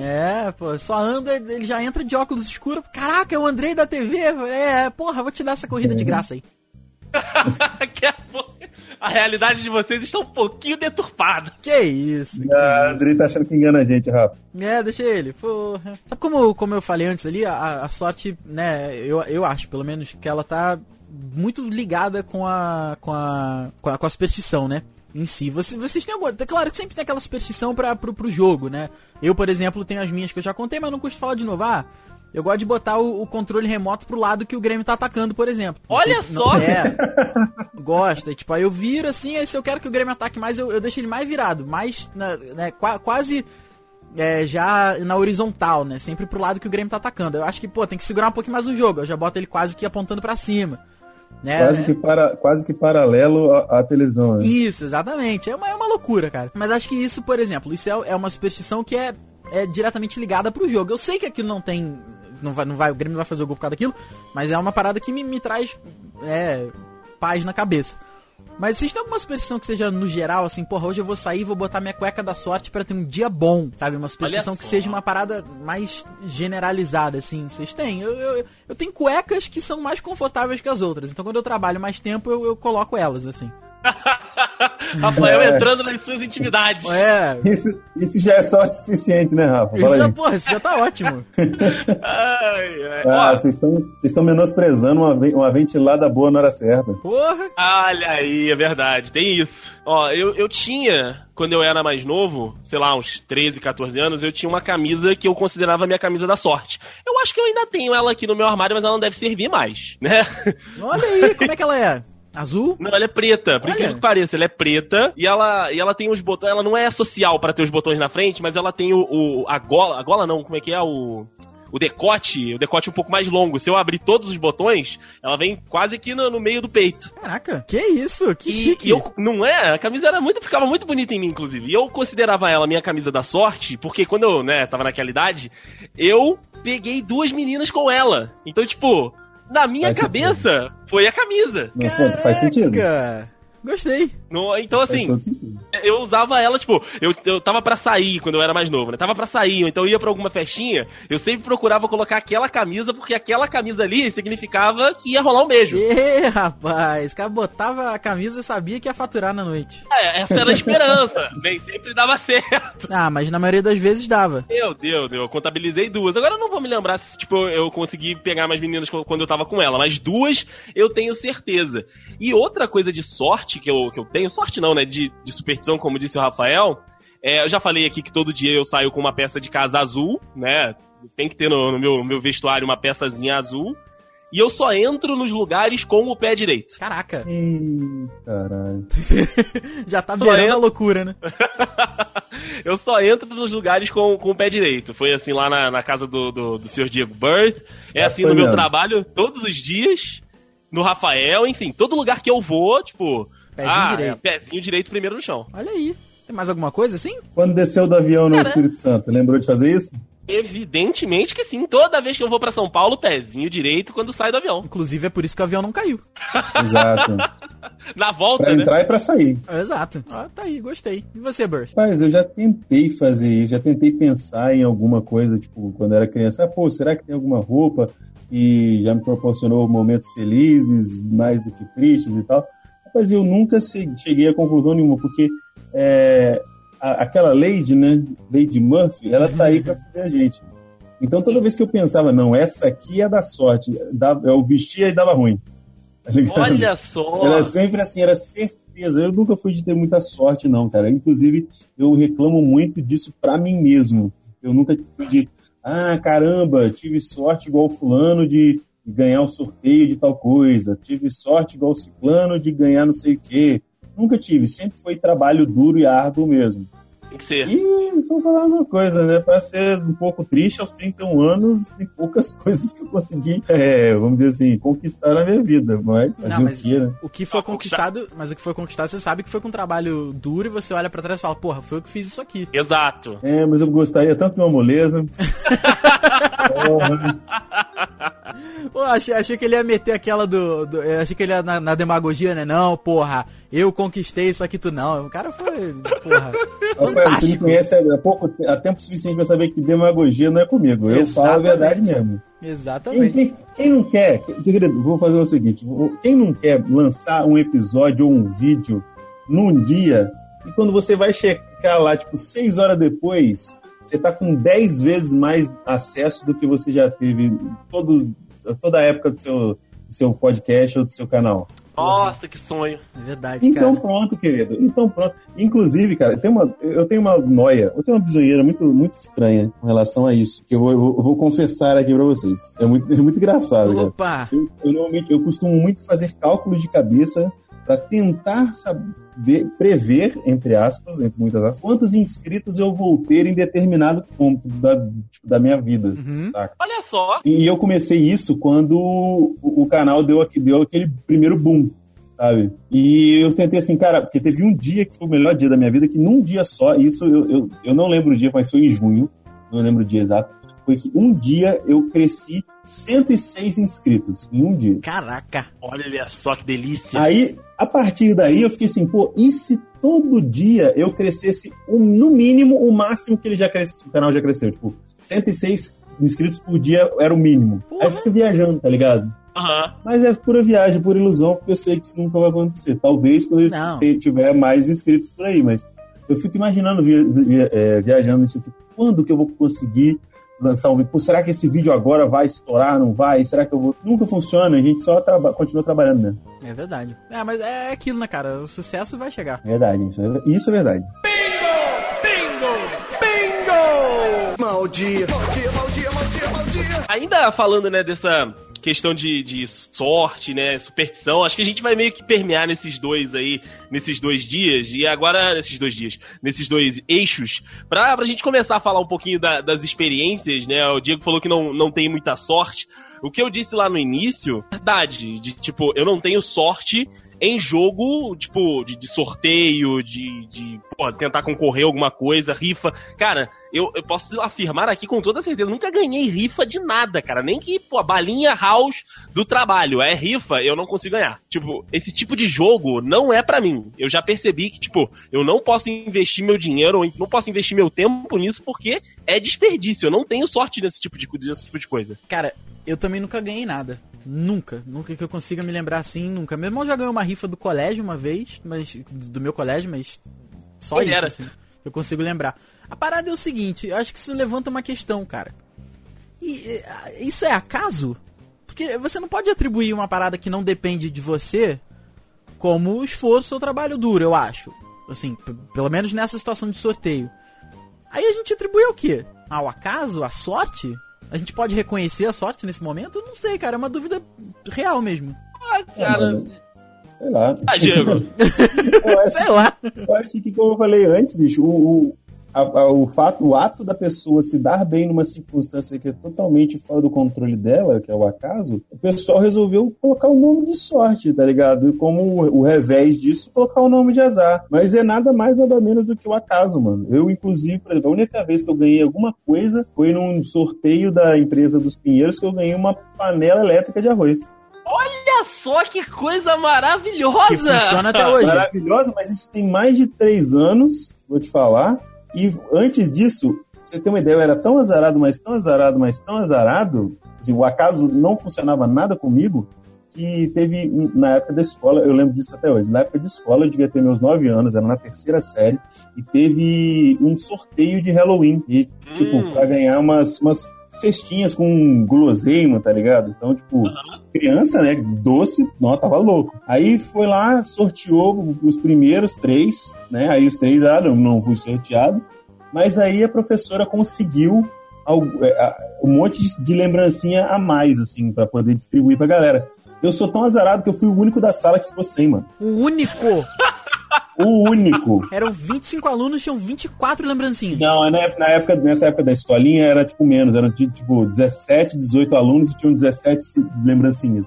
É, pô, só anda, ele já entra de óculos escuros. Caraca, é o Andrei da TV. É, porra, vou te dar essa corrida de graça aí. a realidade de vocês está um pouquinho deturpada. Que isso? Que ah, Andrei tá achando que engana a gente, Rafa. É, deixa ele. Porra. Sabe como, como eu falei antes ali, a, a sorte, né, eu, eu acho, pelo menos, que ela tá muito ligada com a, com a, com a, com a superstição, né? Em si. Você, vocês têm alguma. Claro que sempre tem aquela superstição para pro, pro jogo, né? Eu, por exemplo, tenho as minhas que eu já contei, mas não custa falar de novo. Ah, eu gosto de botar o, o, controle remoto pro lado que o Grêmio tá atacando, por exemplo. Olha só! Não, é, gosta. Tipo, aí eu viro assim, aí se eu quero que o Grêmio ataque mais, eu, eu deixo ele mais virado. Mais, né, né quase é, já na horizontal, né? Sempre pro lado que o Grêmio tá atacando. Eu acho que, pô, tem que segurar um pouquinho mais o jogo. Eu já boto ele quase que apontando para cima. Né? Quase, que para, quase que paralelo à, à televisão. Né? Isso, exatamente. É uma, é uma loucura, cara. Mas acho que isso, por exemplo, isso é, é uma superstição que é, é diretamente ligada pro jogo. Eu sei que aquilo não tem. Não vai, não vai, o Grêmio não vai fazer o gol por causa daquilo, mas é uma parada que me, me traz é, paz na cabeça. Mas vocês têm alguma superstição que seja no geral, assim, porra, hoje eu vou sair e vou botar minha cueca da sorte para ter um dia bom, sabe? Uma superstição que seja uma parada mais generalizada, assim. Vocês têm? Eu, eu, eu, tenho cuecas que são mais confortáveis que as outras, então quando eu trabalho mais tempo eu, eu coloco elas, assim. Rafael é. entrando nas suas intimidades. É. Isso, isso já é sorte suficiente, né, Rafa? Isso já, porra, isso já tá ótimo. ai, ai. Ah, vocês estão menosprezando uma, uma ventilada boa na hora certa. Porra. Olha aí, é verdade, tem isso. Ó, eu, eu tinha, quando eu era mais novo, sei lá, uns 13, 14 anos, eu tinha uma camisa que eu considerava minha camisa da sorte. Eu acho que eu ainda tenho ela aqui no meu armário, mas ela não deve servir mais, né? Olha aí, como é que ela é? Azul? Não, ela é preta. Por incrível que pareça, ela é preta e ela, e ela tem os botões. Ela não é social para ter os botões na frente, mas ela tem o, o, a gola. A gola não, como é que é? O. O decote, o decote um pouco mais longo. Se eu abrir todos os botões, ela vem quase aqui no, no meio do peito. Caraca, que isso? Que e, chique. E eu, não é? A camisa era muito, ficava muito bonita em mim, inclusive. E eu considerava ela minha camisa da sorte, porque quando eu, né, tava naquela idade, eu peguei duas meninas com ela. Então, tipo, na minha faz cabeça, sentido. foi a camisa. Não, faz sentido. Gostei. No, então, assim, eu usava ela, tipo, eu, eu tava para sair quando eu era mais novo, né? Tava para sair, ou então ia para alguma festinha, eu sempre procurava colocar aquela camisa, porque aquela camisa ali significava que ia rolar um beijo. Ê, rapaz, o cara botava a camisa e sabia que ia faturar na noite. É, essa era a esperança. Nem sempre dava certo. Ah, mas na maioria das vezes dava. Meu Deus, eu contabilizei duas. Agora eu não vou me lembrar se, tipo, eu consegui pegar mais meninas quando eu tava com ela, mas duas eu tenho certeza. E outra coisa de sorte que eu, que eu tenho, sorte não, né? De, de superstição, como disse o Rafael. É, eu já falei aqui que todo dia eu saio com uma peça de casa azul, né? Tem que ter no, no meu, meu vestuário uma peçazinha azul. E eu só entro nos lugares com o pé direito. Caraca. Ih, caralho. Já tá beirando a loucura, né? eu só entro nos lugares com, com o pé direito. Foi assim lá na, na casa do, do, do Sr. Diego Birth. É assim no meu trabalho todos os dias. No Rafael, enfim, todo lugar que eu vou, tipo, Pezinho ah, direito. É, pezinho direito primeiro no chão. Olha aí. Tem mais alguma coisa assim? Quando desceu do avião no Cara, Espírito Santo, lembrou de fazer isso? Evidentemente que sim. Toda vez que eu vou para São Paulo, pezinho direito quando sai do avião. Inclusive é por isso que o avião não caiu. Exato. Na volta, pra né? entrar e pra sair. Exato. Ah, tá aí, gostei. E você, Burst? Mas eu já tentei fazer isso, já tentei pensar em alguma coisa, tipo, quando era criança. Ah, pô, será que tem alguma roupa que já me proporcionou momentos felizes, mais do que tristes e tal? Mas eu nunca cheguei a conclusão nenhuma, porque é, a, aquela Lady, né, Lady Murphy, ela tá aí pra fazer a gente. Então toda vez que eu pensava, não, essa aqui é da sorte, eu vestia e dava ruim. Tá Olha só! Era sempre assim, era certeza. Eu nunca fui de ter muita sorte, não, cara. Inclusive, eu reclamo muito disso pra mim mesmo. Eu nunca fui de, ah, caramba, tive sorte igual fulano de ganhar o sorteio de tal coisa, tive sorte igual o ciclano de ganhar não sei o quê. Nunca tive, sempre foi trabalho duro e árduo mesmo. Tem que ser. E vou falar uma coisa, né? Para ser um pouco triste, aos 31 anos, tem poucas coisas que eu consegui, é, vamos dizer assim, conquistar na minha vida. Mas, Não, mas o que, né? O que foi ah, conquistado, mas o que foi conquistado, você sabe que foi com um trabalho duro e você olha para trás e fala, porra, foi eu que fiz isso aqui. Exato. É, mas eu gostaria tanto de uma moleza. Pô, achei, achei que ele ia meter aquela do. do achei que ele ia na, na, demagogia, né? Não, porra, eu conquistei isso aqui, tu não. O cara foi. Porra. Rapaz, tu me conhece há, pouco, há tempo suficiente pra saber que demagogia não é comigo. Eu Exatamente. falo a verdade mesmo. Exatamente. Quem, quem, quem não quer, querido, vou fazer o seguinte: quem não quer lançar um episódio ou um vídeo num dia, e quando você vai checar lá, tipo, seis horas depois, você tá com 10 vezes mais acesso do que você já teve todos, toda a época do seu, do seu podcast ou do seu canal. Nossa, que sonho. É verdade, então, cara. pronto, querido. Então pronto. Inclusive, cara, tem uma, eu tenho uma noia, eu tenho uma bisonheira muito, muito estranha com relação a isso, que eu vou, eu vou, eu vou confessar aqui pra vocês. É muito, é muito engraçado, Opa! Eu, eu, normalmente, eu costumo muito fazer cálculos de cabeça para tentar saber, prever, entre aspas, entre muitas aspas, quantos inscritos eu vou ter em determinado ponto da, tipo, da minha vida, Uhum. saca? Olha só. E eu comecei isso quando o, o canal deu, aqui- deu aquele primeiro boom, sabe? E eu tentei assim, cara, porque teve um dia que foi o melhor dia da minha vida, que num dia só, isso eu, eu, eu não lembro o dia, mas foi em junho, não lembro o dia exato, foi que um dia eu cresci 106 inscritos, em um dia. Caraca. Olha só que delícia. Aí, a partir daí, eu fiquei assim, pô, e se todo dia eu crescesse o- no mínimo o máximo que ele já cresceu, o canal já cresceu, tipo, 106 inscritos por dia era o mínimo. Aí eu Porra. fico viajando, tá ligado? Aham. Mas é pura viagem, pura ilusão, porque eu sei que isso nunca vai acontecer. Talvez quando eu Não. tiver mais inscritos por aí, mas eu fico imaginando via- via- é, viajando isso. Quando que eu vou conseguir lançar um vídeo? Pô, será que esse vídeo agora vai estourar? Não vai? Será que eu vou. Nunca funciona, a gente só traba... continua trabalhando, né? É verdade. É, mas é aquilo, né, cara? O sucesso vai chegar. Verdade, isso é, isso é verdade. Ainda falando, né, dessa questão de, de sorte, né, superstição, acho que a gente vai meio que permear nesses dois aí, nesses dois dias, e agora, nesses dois dias, nesses dois eixos, pra, pra gente começar a falar um pouquinho da- das experiências, né, o Diego falou que não, não tem muita sorte, o que eu disse lá no início, verdade, de tipo, eu não tenho sorte em jogo, tipo, de, de sorteio, de, de tentar concorrer a alguma coisa, rifa. Cara, eu, eu posso afirmar aqui com toda certeza, nunca ganhei rifa de nada, cara. Nem que, pô, a balinha house do trabalho é rifa, eu não consigo ganhar. Tipo, esse tipo de jogo não é pra mim. Eu já percebi que, tipo, eu não posso investir meu dinheiro, ou não posso investir meu tempo nisso porque é desperdício. Eu não tenho sorte nesse tipo de, nesse tipo de coisa. Cara, eu também nunca ganhei nada. Nunca. Nunca que eu consiga me lembrar assim, nunca. Meu irmão já ganhou uma rifa do colégio uma vez, mas do meu colégio, mas só isso, era. assim. Eu consigo lembrar. A parada é o seguinte, eu acho que isso levanta uma questão, cara. E isso é acaso? Porque você não pode atribuir uma parada que não depende de você como esforço ou trabalho duro, eu acho. Assim, pelo menos nessa situação de sorteio. Aí a gente atribui ao quê? Ao acaso? À sorte? A gente pode reconhecer a sorte nesse momento? Eu não sei, cara. É uma dúvida real mesmo. Ah, cara. Sei lá. Ah, Diego. Eu acho, Sei lá. eu acho que, como eu falei antes, bicho, o, o, a- a- o fato, o ato da pessoa se dar bem numa circunstância que é totalmente fora do controle dela, que é o acaso, o pessoal resolveu colocar o nome de sorte, tá ligado? E como o, o revés disso, colocar o nome de azar. Mas é nada mais, nada menos do que o acaso, mano. Eu, inclusive, por exemplo, a única vez que eu ganhei alguma coisa foi num sorteio da empresa dos Pinheiros que eu ganhei uma panela elétrica de arroz. Olha só que coisa maravilhosa! Que funciona até hoje. Maravilhosa, mas isso tem mais de três anos, vou te falar. E antes disso, pra você ter uma ideia, eu era tão azarado, mas tão azarado, mas tão azarado, assim, o acaso não funcionava nada comigo, que teve, um- na época da escola, eu lembro disso até hoje, na época de escola eu devia ter meus nove anos, era na terceira série, e teve um sorteio de Halloween, e, tipo, Hum. pra ganhar umas, umas cestinhas com guloseima, tá ligado? Então, tipo, criança, né? Doce, não, tava louco. Aí foi lá, sorteou os primeiros três, né? Aí os três, ah, não, não fui sorteado. Mas aí a professora conseguiu é, um monte de, de lembrancinha a mais, assim, pra poder distribuir pra galera. Eu sou tão azarado que eu fui o único da sala que ficou sem, mano. O único. O único. Eram 25 alunos, tinham 24 lembrancinhas. Não, na época, na época- nessa época da escolinha era tipo menos, eram tipo 17, 18 alunos e tinham 17 lembrancinhas.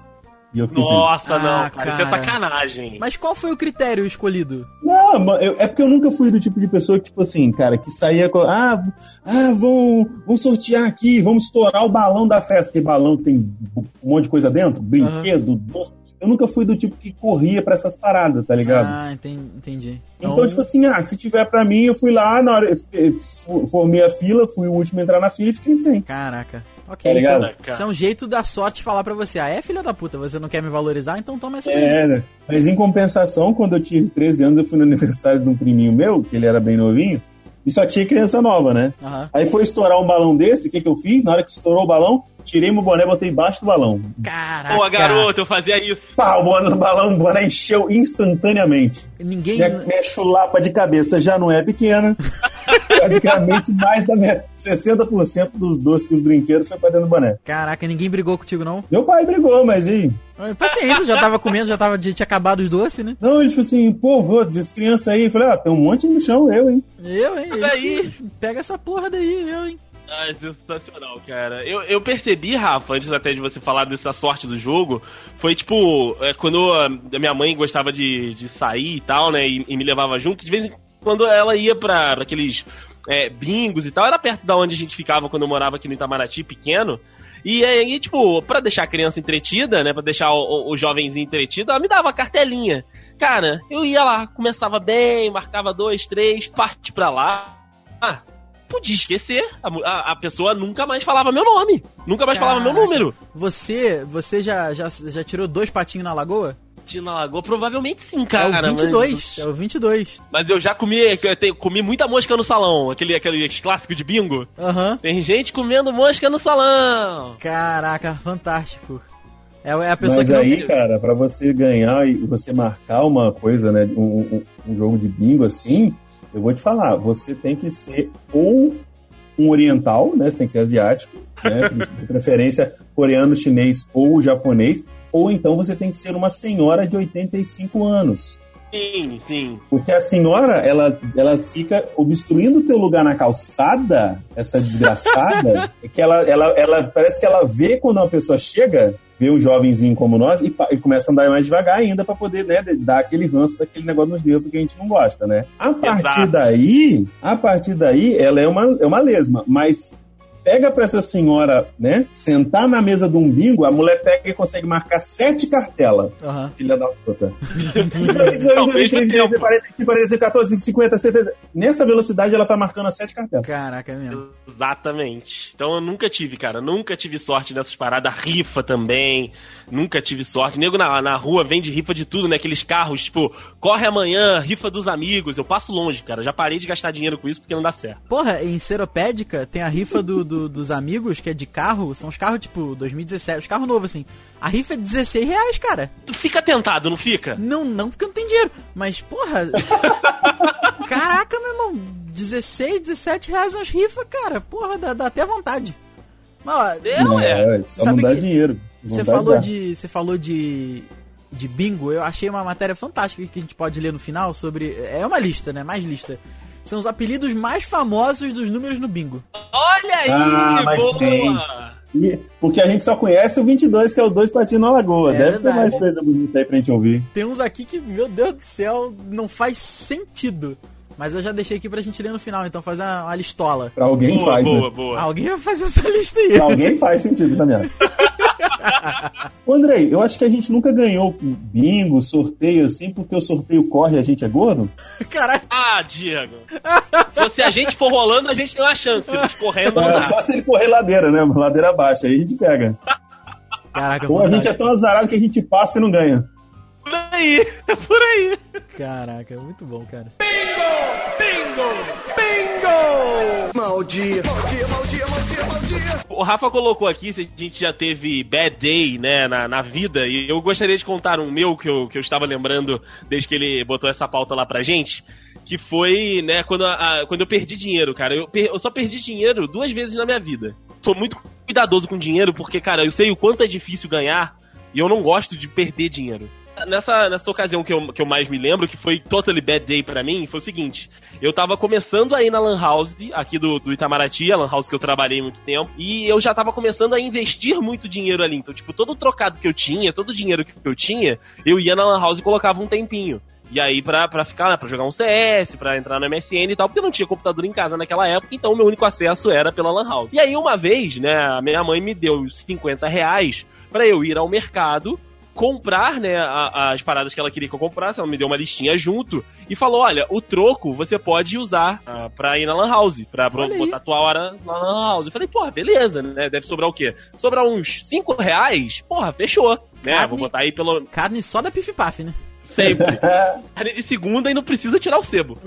E eu fiquei sem. Nossa, Ah, não, cara, isso é sacanagem. Mas qual foi o critério escolhido? Não, eu- é porque eu nunca fui do tipo de pessoa que, tipo assim, cara, que saía com. Ah, ah vão, vão sortear aqui, vamos estourar o balão da festa. Que balão que tem um monte de coisa dentro, brinquedo, doce. Eu nunca fui do tipo que corria pra essas paradas, tá ligado? Ah, entendi. entendi. Então, tipo assim, ah, se tiver pra mim, eu fui lá, na hora, formei a fila, fui o último a entrar na fila e fiquei sem. Caraca. Ok, Tá ligado? então. Isso é um jeito da sorte falar pra você. Ah, é filha da puta, você não quer me valorizar, então toma essa. É, né? Mas em compensação, quando eu tive 13 anos, eu fui no aniversário de um priminho meu, que ele era bem novinho, e só tinha criança nova, né? Aham. Aí foi estourar um balão desse, o que, que eu fiz? Na hora que estourou o balão, tirei meu boné, botei embaixo do balão. Caraca. Pô, garoto, eu fazia isso. Pá, o boné, o balão, o boné encheu instantaneamente. Ninguém. Minha, minha chulapa de cabeça já não é pequena. Praticamente mais da minha 60% dos doces dos brinquedos foi pra dentro do boné. Caraca, ninguém brigou contigo, não? Meu pai brigou, mas e? Paciência, já tava comendo, já tava, já tinha acabado os doces, né? Não, ele tipo assim, pô, pô, essa criança aí. Eu falei, ah, tem um monte no chão, eu, hein? Eu, hein? Isso aí. Pega essa porra daí, eu, hein? Ah, é sensacional, cara. Eu, eu percebi, Rafa, antes até de você falar dessa sorte do jogo, foi tipo, é, quando a, a minha mãe gostava de, de sair e tal, né, e, e me levava junto, de vez em quando ela ia pra, pra aqueles é, bingos e tal, era perto da onde a gente ficava quando eu morava aqui no Itamaraty, pequeno. E aí, tipo, pra deixar a criança entretida, né, pra deixar o, o, o jovenzinho entretido, ela me dava cartelinha. Cara, eu ia lá, começava bem, marcava dois, três, parte pra lá. Ah, podia esquecer. A, a- a pessoa nunca mais falava meu nome. Nunca mais falava meu Caraca. número. Você, você já, já, já tirou dois patinhos na lagoa? Na lagoa, provavelmente sim, é cara. o 22, é o 22. Mas, mas eu já comi, eu te- comi muita mosca no salão. Aquele, aquele clássico de bingo. Aham. Tem gente comendo mosca no salão. Caraca, fantástico. É, é a pessoa Mas que não... aí, cara, pra você ganhar e você marcar uma coisa, né, um, um- um jogo de bingo assim, eu vou te falar, você tem que ser ou um oriental, né, você tem que ser asiático, né, de preferência coreano, chinês ou japonês, ou então você tem que ser uma senhora de 85 anos. Sim, sim. Porque a senhora, ela, ela fica obstruindo o teu lugar na calçada, essa desgraçada, é que ela, ela, ela parece que ela vê quando uma pessoa chega, vê um jovenzinho como nós e, e começa a andar mais devagar ainda pra poder, né, dar aquele ranço daquele negócio nos dedos que a gente não gosta, né? A partir Exato. daí, a partir daí, ela é uma, é uma lesma, mas pega pra essa senhora, né, sentar na mesa de um bingo, a mulher pega e consegue marcar sete cartelas. Aham. Filha da puta. Tempo. 45, 45, 14, 50, 70. Nessa velocidade ela tá marcando as sete cartelas. Caraca, é mesmo. Exatamente. Então eu nunca tive, cara. Nunca tive sorte nessas paradas. Rifa também. Nunca tive sorte. Nego na, na rua vende rifa de tudo, né? Aqueles carros, tipo, corre amanhã, rifa dos amigos. Eu passo longe, cara. Já parei de gastar dinheiro com isso porque não dá certo. Porra, em Seropédica tem a rifa do, do- dos amigos, que é de carro. São os carros, tipo, 2017, os carros novos, assim. A rifa é 16 reais, cara. Tu fica tentado, não fica? Não, não porque eu não tenho dinheiro. Mas, porra. Caraca, meu irmão. 16, 17 reais nas rifas, cara. Porra, dá, dá até vontade. Mas, ó, É, ué. só não dá que dinheiro. Você falou de. Você falou de. De bingo, eu achei uma matéria fantástica que a gente pode ler no final sobre. É uma lista, né? Mais lista. São os apelidos mais famosos dos números no bingo. Olha aí, Ah, mas boa! sim. E- porque a gente só conhece o 22, que é o dois patinhos na lagoa. É Deve verdade. ter mais coisa bonita aí pra gente ouvir. Tem uns aqui que, meu Deus do céu, não faz sentido. Mas eu já deixei aqui pra gente ler no final, então fazer uma, uma listola. Pra alguém Boa, faz, boa, né? boa. Alguém vai fazer essa lista aí. Pra alguém faz sentido essa merda. Ô, Andrei, eu acho que a gente nunca ganhou bingo, sorteio assim, porque o sorteio corre e a gente é gordo. Caralho. Ah, Diego. se, se a gente for rolando, a gente tem uma chance. Mas correndo não É, dá. só se ele correr ladeira, né? Ladeira abaixo, aí a gente pega. Caraca, Ou a gente é tão azarado que a gente passa e não ganha. Por aí, por aí. Caraca, muito bom, cara. Maldia, maldia, maldia, maldia, maldia. O Rafa colocou aqui se a gente já teve bad day, né, na, na vida, e eu gostaria de contar um meu que eu, que eu estava lembrando desde que ele botou essa pauta lá pra gente, que foi, né, quando, a- quando eu perdi dinheiro, cara. Eu, per- eu só perdi dinheiro duas vezes na minha vida. Sou muito cuidadoso com dinheiro, porque, cara, eu sei o quanto é difícil ganhar, e eu não gosto de perder dinheiro. Nessa, nessa ocasião que eu, que eu mais me lembro, que foi totally bad day pra mim, foi o seguinte: eu tava começando a ir na Lan House, aqui do, do Itamaraty, a Lan House que eu trabalhei muito tempo, e eu já tava começando a investir muito dinheiro ali. Então, tipo, todo o trocado que eu tinha, todo o dinheiro que eu tinha, eu ia na Lan House e colocava um tempinho. E aí, pra, pra ficar, né, pra jogar um CS, pra entrar no MSN e tal, porque eu não tinha computador em casa naquela época, então meu único acesso era pela Lan House. E aí, uma vez, né, a minha mãe me deu 50 reais pra eu ir ao mercado comprar, né, a- as paradas que ela queria que eu comprasse, ela me deu uma listinha junto e falou, olha, o troco você pode usar ah, pra ir na lan house, pra pra botar a tua hora na lan house. Eu falei, porra, beleza, né, deve sobrar o quê? Sobrar uns 5 reais? Porra, fechou, né, Carne. vou botar aí pelo... Carne só da Pif Paf, né? Sempre. Carne de segunda e não precisa tirar o sebo.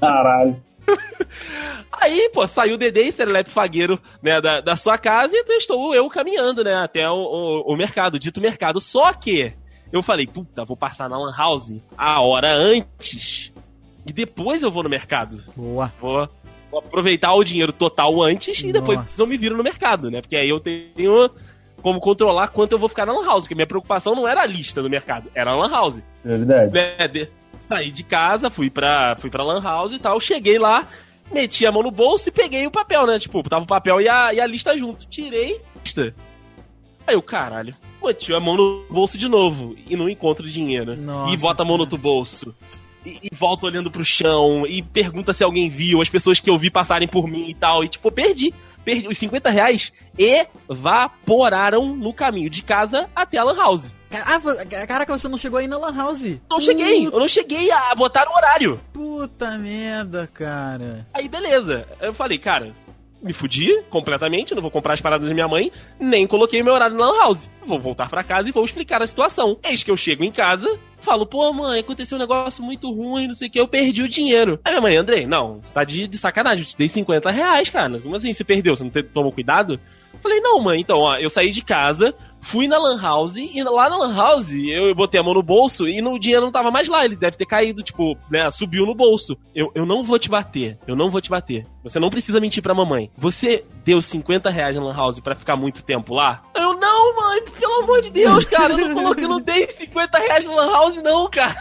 Caralho. Aí, pô, saiu o Dedê e Serelepe Fagueiro, né, da, da sua casa e então estou eu caminhando, né, até o, o, o mercado, dito mercado. Só que eu falei, puta, vou passar na Lan House a hora antes e depois eu vou no mercado. Boa. Vou, vou aproveitar o dinheiro total antes e depois Nossa. eu me viro no mercado, né? Porque aí eu tenho como controlar quanto eu vou ficar na Lan House, porque minha preocupação não era a lista do mercado, era a Lan House. Prioridade. Né, de- saí de casa, fui pra, fui pra Lan House e tal, cheguei lá, meti a mão no bolso e peguei o papel, né? Tipo, tava o papel e a, e a lista junto. Tirei a lista. Aí eu, caralho, meti a mão no bolso de novo e não encontro dinheiro. Nossa, e bota a mão no outro bolso. E, e volta olhando pro chão e pergunta se alguém viu, as pessoas que eu vi passarem por mim e tal. E tipo, perdi. Perdi. Os 50 reais evaporaram no caminho de casa até a Lan House. Ah, caraca, você não chegou aí na Lan House. Não cheguei, eu não cheguei a botar o horário. Puta merda, cara. Aí beleza. Eu falei, cara, me fudi completamente, não vou comprar as paradas da minha mãe, nem coloquei meu horário na House. Vou voltar pra casa e vou explicar a situação. Eis que eu chego em casa, falo, pô, mãe, aconteceu um negócio muito ruim, não sei o que, eu perdi o dinheiro. Aí minha mãe, Andrei, não, você tá de, de sacanagem, eu te dei 50 reais, cara. Como assim você perdeu? Você não te- tomou cuidado? Falei, não, mãe, então, ó, eu saí de casa, fui na Lan House, e lá na Lan House eu, eu botei a mão no bolso e no dinheiro não tava mais lá, ele deve ter caído, tipo, né, subiu no bolso. Eu, eu não vou te bater, eu não vou te bater. Você não precisa mentir pra mamãe. Você deu 50 reais na Lan House pra ficar muito tempo lá? Eu, não, mãe, pelo amor de Deus, cara, eu não coloquei, eu não dei 50 reais na Lan House, não, cara.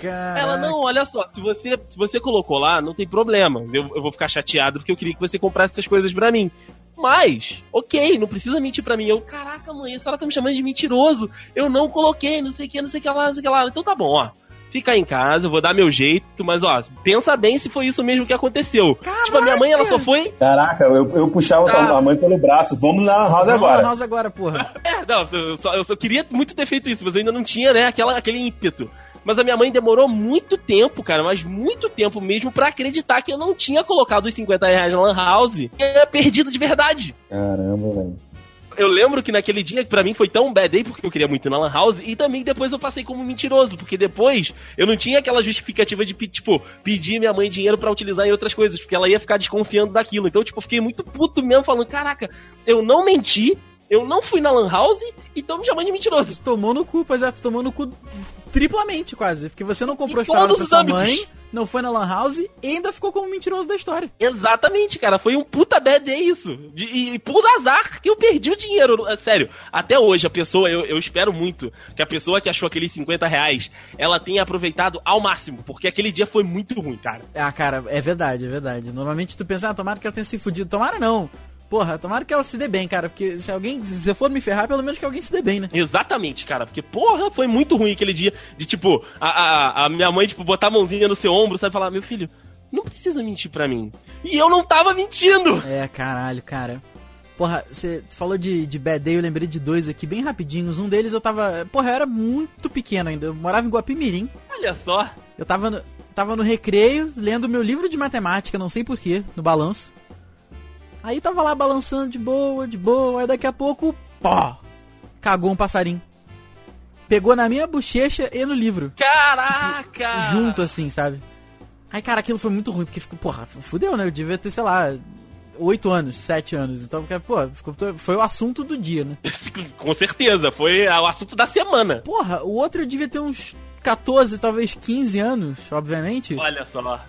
Caraca. Ela, não, olha só, se você, se você colocou lá, não tem problema. Eu, eu vou ficar chateado porque eu queria que você comprasse essas coisas pra mim. Mas, ok, não precisa mentir pra mim. Eu, caraca, mãe, a senhora tá me chamando de mentiroso. Eu não coloquei, não sei o que, não sei o que lá, não sei o que lá. Então tá bom, ó. Fica aí em casa, eu vou dar meu jeito, mas ó, pensa bem se foi isso mesmo que aconteceu. Tipo, a minha mãe, ela só foi. Caraca, eu, eu puxava Tá. a mãe pelo braço. Vamos na House Vamos agora. Lan House agora, porra. É, não, eu só, eu só queria muito ter feito isso, mas eu ainda não tinha, né, aquela, aquele ímpeto. Mas a minha mãe demorou muito tempo, cara, mas muito tempo mesmo pra acreditar que eu não tinha colocado os 50 reais na Lan House e eu ia perdido de verdade. Caramba, velho. Eu lembro que naquele dia, pra mim foi tão bad day, porque eu queria muito ir na Lan House, e também depois eu passei como mentiroso, porque depois eu não tinha aquela justificativa de, tipo, pedir minha mãe dinheiro pra utilizar em outras coisas, porque ela ia ficar desconfiando daquilo. Então, tipo, eu fiquei muito puto mesmo, falando, caraca, eu não menti, eu não fui na Lan House, e tão me chamando de mentiroso. Tomou no cu, pois é, tu tomou no cu triplamente quase. Porque você não comprou Em as paradas pra sua mãe, não foi na Lan House e ainda ficou como mentiroso da história. Exatamente, cara. Foi um puta bad day isso. De, e, e por azar que eu perdi o dinheiro. É sério. Até hoje, a pessoa, eu, eu espero muito que a pessoa que achou aqueles 50 reais, ela tenha aproveitado ao máximo. Porque aquele dia foi muito ruim, cara. Ah, cara, é verdade, é verdade. Normalmente tu pensa, ah, tomara que ela tenha se fudido. Tomara não. Porra, tomara que ela se dê bem, cara. Porque se alguém, se eu for me ferrar, pelo menos que alguém se dê bem, né? Exatamente, cara. Porque, porra, foi muito ruim aquele dia. De tipo, a, a, a minha mãe, tipo, botar a mãozinha no seu ombro, sabe? Falar, meu filho, não precisa mentir pra mim. E eu não tava mentindo. É, caralho, cara. Porra, você falou de, de Bad Day, eu lembrei de dois aqui, bem rapidinhos. Um deles eu tava. Porra, eu era muito pequeno ainda. Eu morava em Guapimirim. Olha só. Eu tava no, tava no recreio, lendo meu livro de matemática, não sei porquê, no balanço. Aí tava lá balançando de boa, de boa, aí daqui a pouco, pó! Cagou um passarinho. Pegou na minha bochecha e no livro. Caraca! Junto assim, sabe? Aí, cara, aquilo foi muito ruim, porque ficou, porra, fudeu, né? Eu devia ter, sei lá, 8 anos, 7 anos. Então, porque, pô, ficou- foi o assunto do dia, né? Com certeza, foi o assunto da semana. Porra, o outro eu devia ter uns 14, talvez 15 anos, obviamente. Olha só.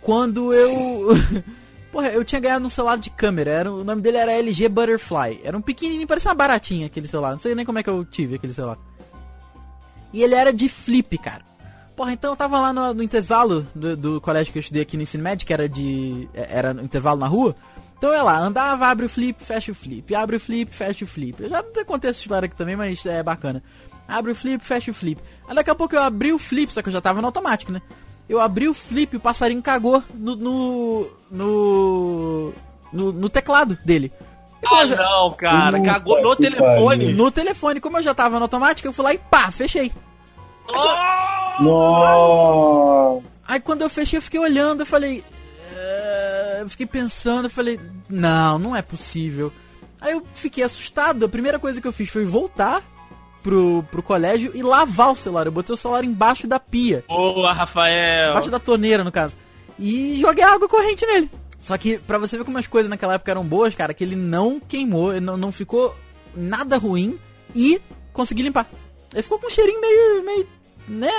quando eu. Porra, eu tinha ganhado um celular de câmera. Era, o nome dele era LG Butterfly. Era um pequenininho, parecia uma baratinha aquele celular. Não sei nem como é que eu tive aquele celular. E ele era de flip, cara. Porra, então eu tava lá no, no intervalo do, do colégio que eu estudei aqui no ensino médio, que era de. Era no intervalo na rua. Então eu lá, andava, abre o flip, fecha o flip. Abre o flip, fecha o flip. Eu já contei essa história aqui também, mas é bacana. Abre o flip, fecha o flip. Aí daqui a pouco eu abri o flip, só que eu já tava no automático, né? Eu abri o flip, o passarinho cagou no. no. no, no, no teclado dele. E Ah, já- não, cara. Puta Cagou no telefone. pariu. no telefone, como eu já tava no automático, eu fui lá e pá, fechei. Oh! Aí quando eu fechei, eu fiquei olhando, eu falei. "É", Eu fiquei pensando, eu falei, não, não é possível. Aí eu fiquei assustado. A primeira coisa que eu fiz foi voltar pro, pro colégio e lavar o celular. Eu botei o celular embaixo da pia. Boa, Rafael. Embaixo da torneira, no caso. E joguei água corrente nele. Só que pra você ver como as coisas naquela época eram boas, cara, que ele não queimou, ele não, não ficou nada ruim e consegui limpar. Ele ficou com um cheirinho meio. meio. né?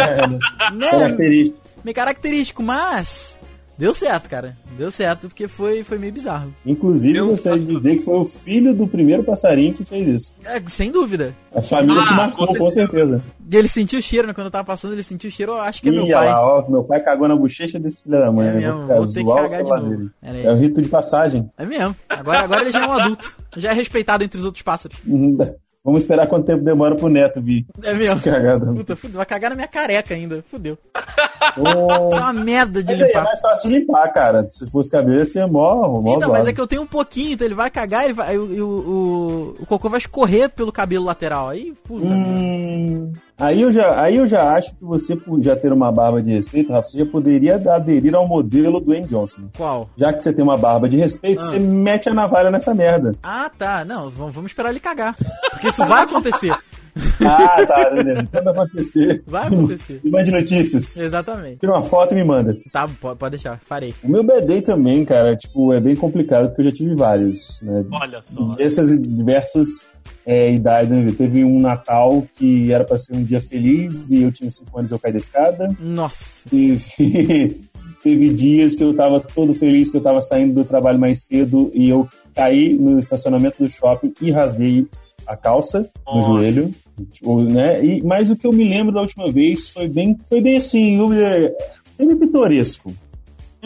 né? Característico. Meio característico, mas. Deu certo, cara. Deu certo, porque foi, foi meio bizarro. Inclusive, Eu gostaria de dizer que foi o filho do primeiro passarinho que fez isso. É, sem dúvida. A família Ah, te marcou, com com certeza. E ele sentiu o cheiro, né? Quando eu tava passando, ele sentiu o cheiro, eu acho que é meu Ih, pai. olha lá, ó, meu pai cagou na bochecha desse filho da mãe. É né? mesmo, ficar vou ter que cagar de novo. É o rito de passagem. É mesmo. Agora, agora ele já é um adulto. Já é respeitado entre os outros pássaros. Vamos esperar quanto tempo demora pro neto vir. É mesmo. Cagada. Puta, fudeu. Vai cagar na minha careca ainda. Fudeu. Isso é uma merda de Mas aí, é limpar. mais fácil de limpar, cara. Se fosse cabeça, ia mó, mó Então, mas é que eu tenho um pouquinho, então ele vai cagar ele vai, e o, o, o, cocô vai escorrer pelo cabelo lateral. Aí, puta merda. Aí, eu já, aí eu já acho que você, por já ter uma barba de respeito, Rafa, você já poderia aderir ao modelo do Dwayne Johnson. Qual? Já que você tem uma barba de respeito, Ah. você mete a navalha nessa merda. Ah, tá. Não, vamos, esperar ele cagar. Porque isso vai acontecer. Ah, tá. Quando acontecer, Vai acontecer. me mande notícias. Exatamente. Tira uma foto e me manda. Tá, pode, pode deixar. Farei. O meu BD também, cara, tipo, é bem complicado, porque eu já tive vários, né? Olha só. Dessas diversas é, idades, né? Teve um Natal que era pra ser um dia feliz e eu tinha 5 anos e eu caí da escada. Nossa. Teve, teve dias que eu tava todo feliz, que eu tava saindo do trabalho mais cedo e eu caí no estacionamento do shopping e rasguei a calça no Nossa. joelho. Tipo, né? E, mas o que eu me lembro da última vez foi bem, foi bem assim, eu, é, foi bem pitoresco,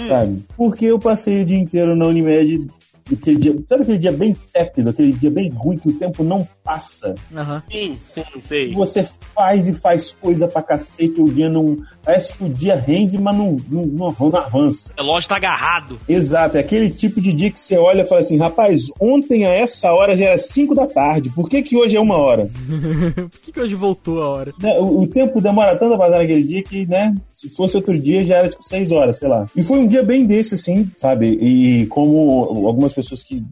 sabe? Porque eu passei o dia inteiro na Unimed, aquele dia, sabe aquele dia bem tépido, aquele dia bem ruim que o tempo não passa? Aham. Sim, sim, sei. Você faz e faz coisa pra cacete, o dia não. Parece que o dia rende, mas não, não, não não avança. O relógio tá agarrado. Exato, é aquele tipo de dia que você olha e fala assim: rapaz, ontem a essa hora já era 5 da tarde, por que, que hoje é uma hora? Por que, que hoje voltou a hora? Né, O, o tempo demora tanto a passar naquele dia que, né, se fosse outro dia já era tipo 6 horas, sei lá. E foi um dia bem desse, assim, sabe? E como algumas pessoas que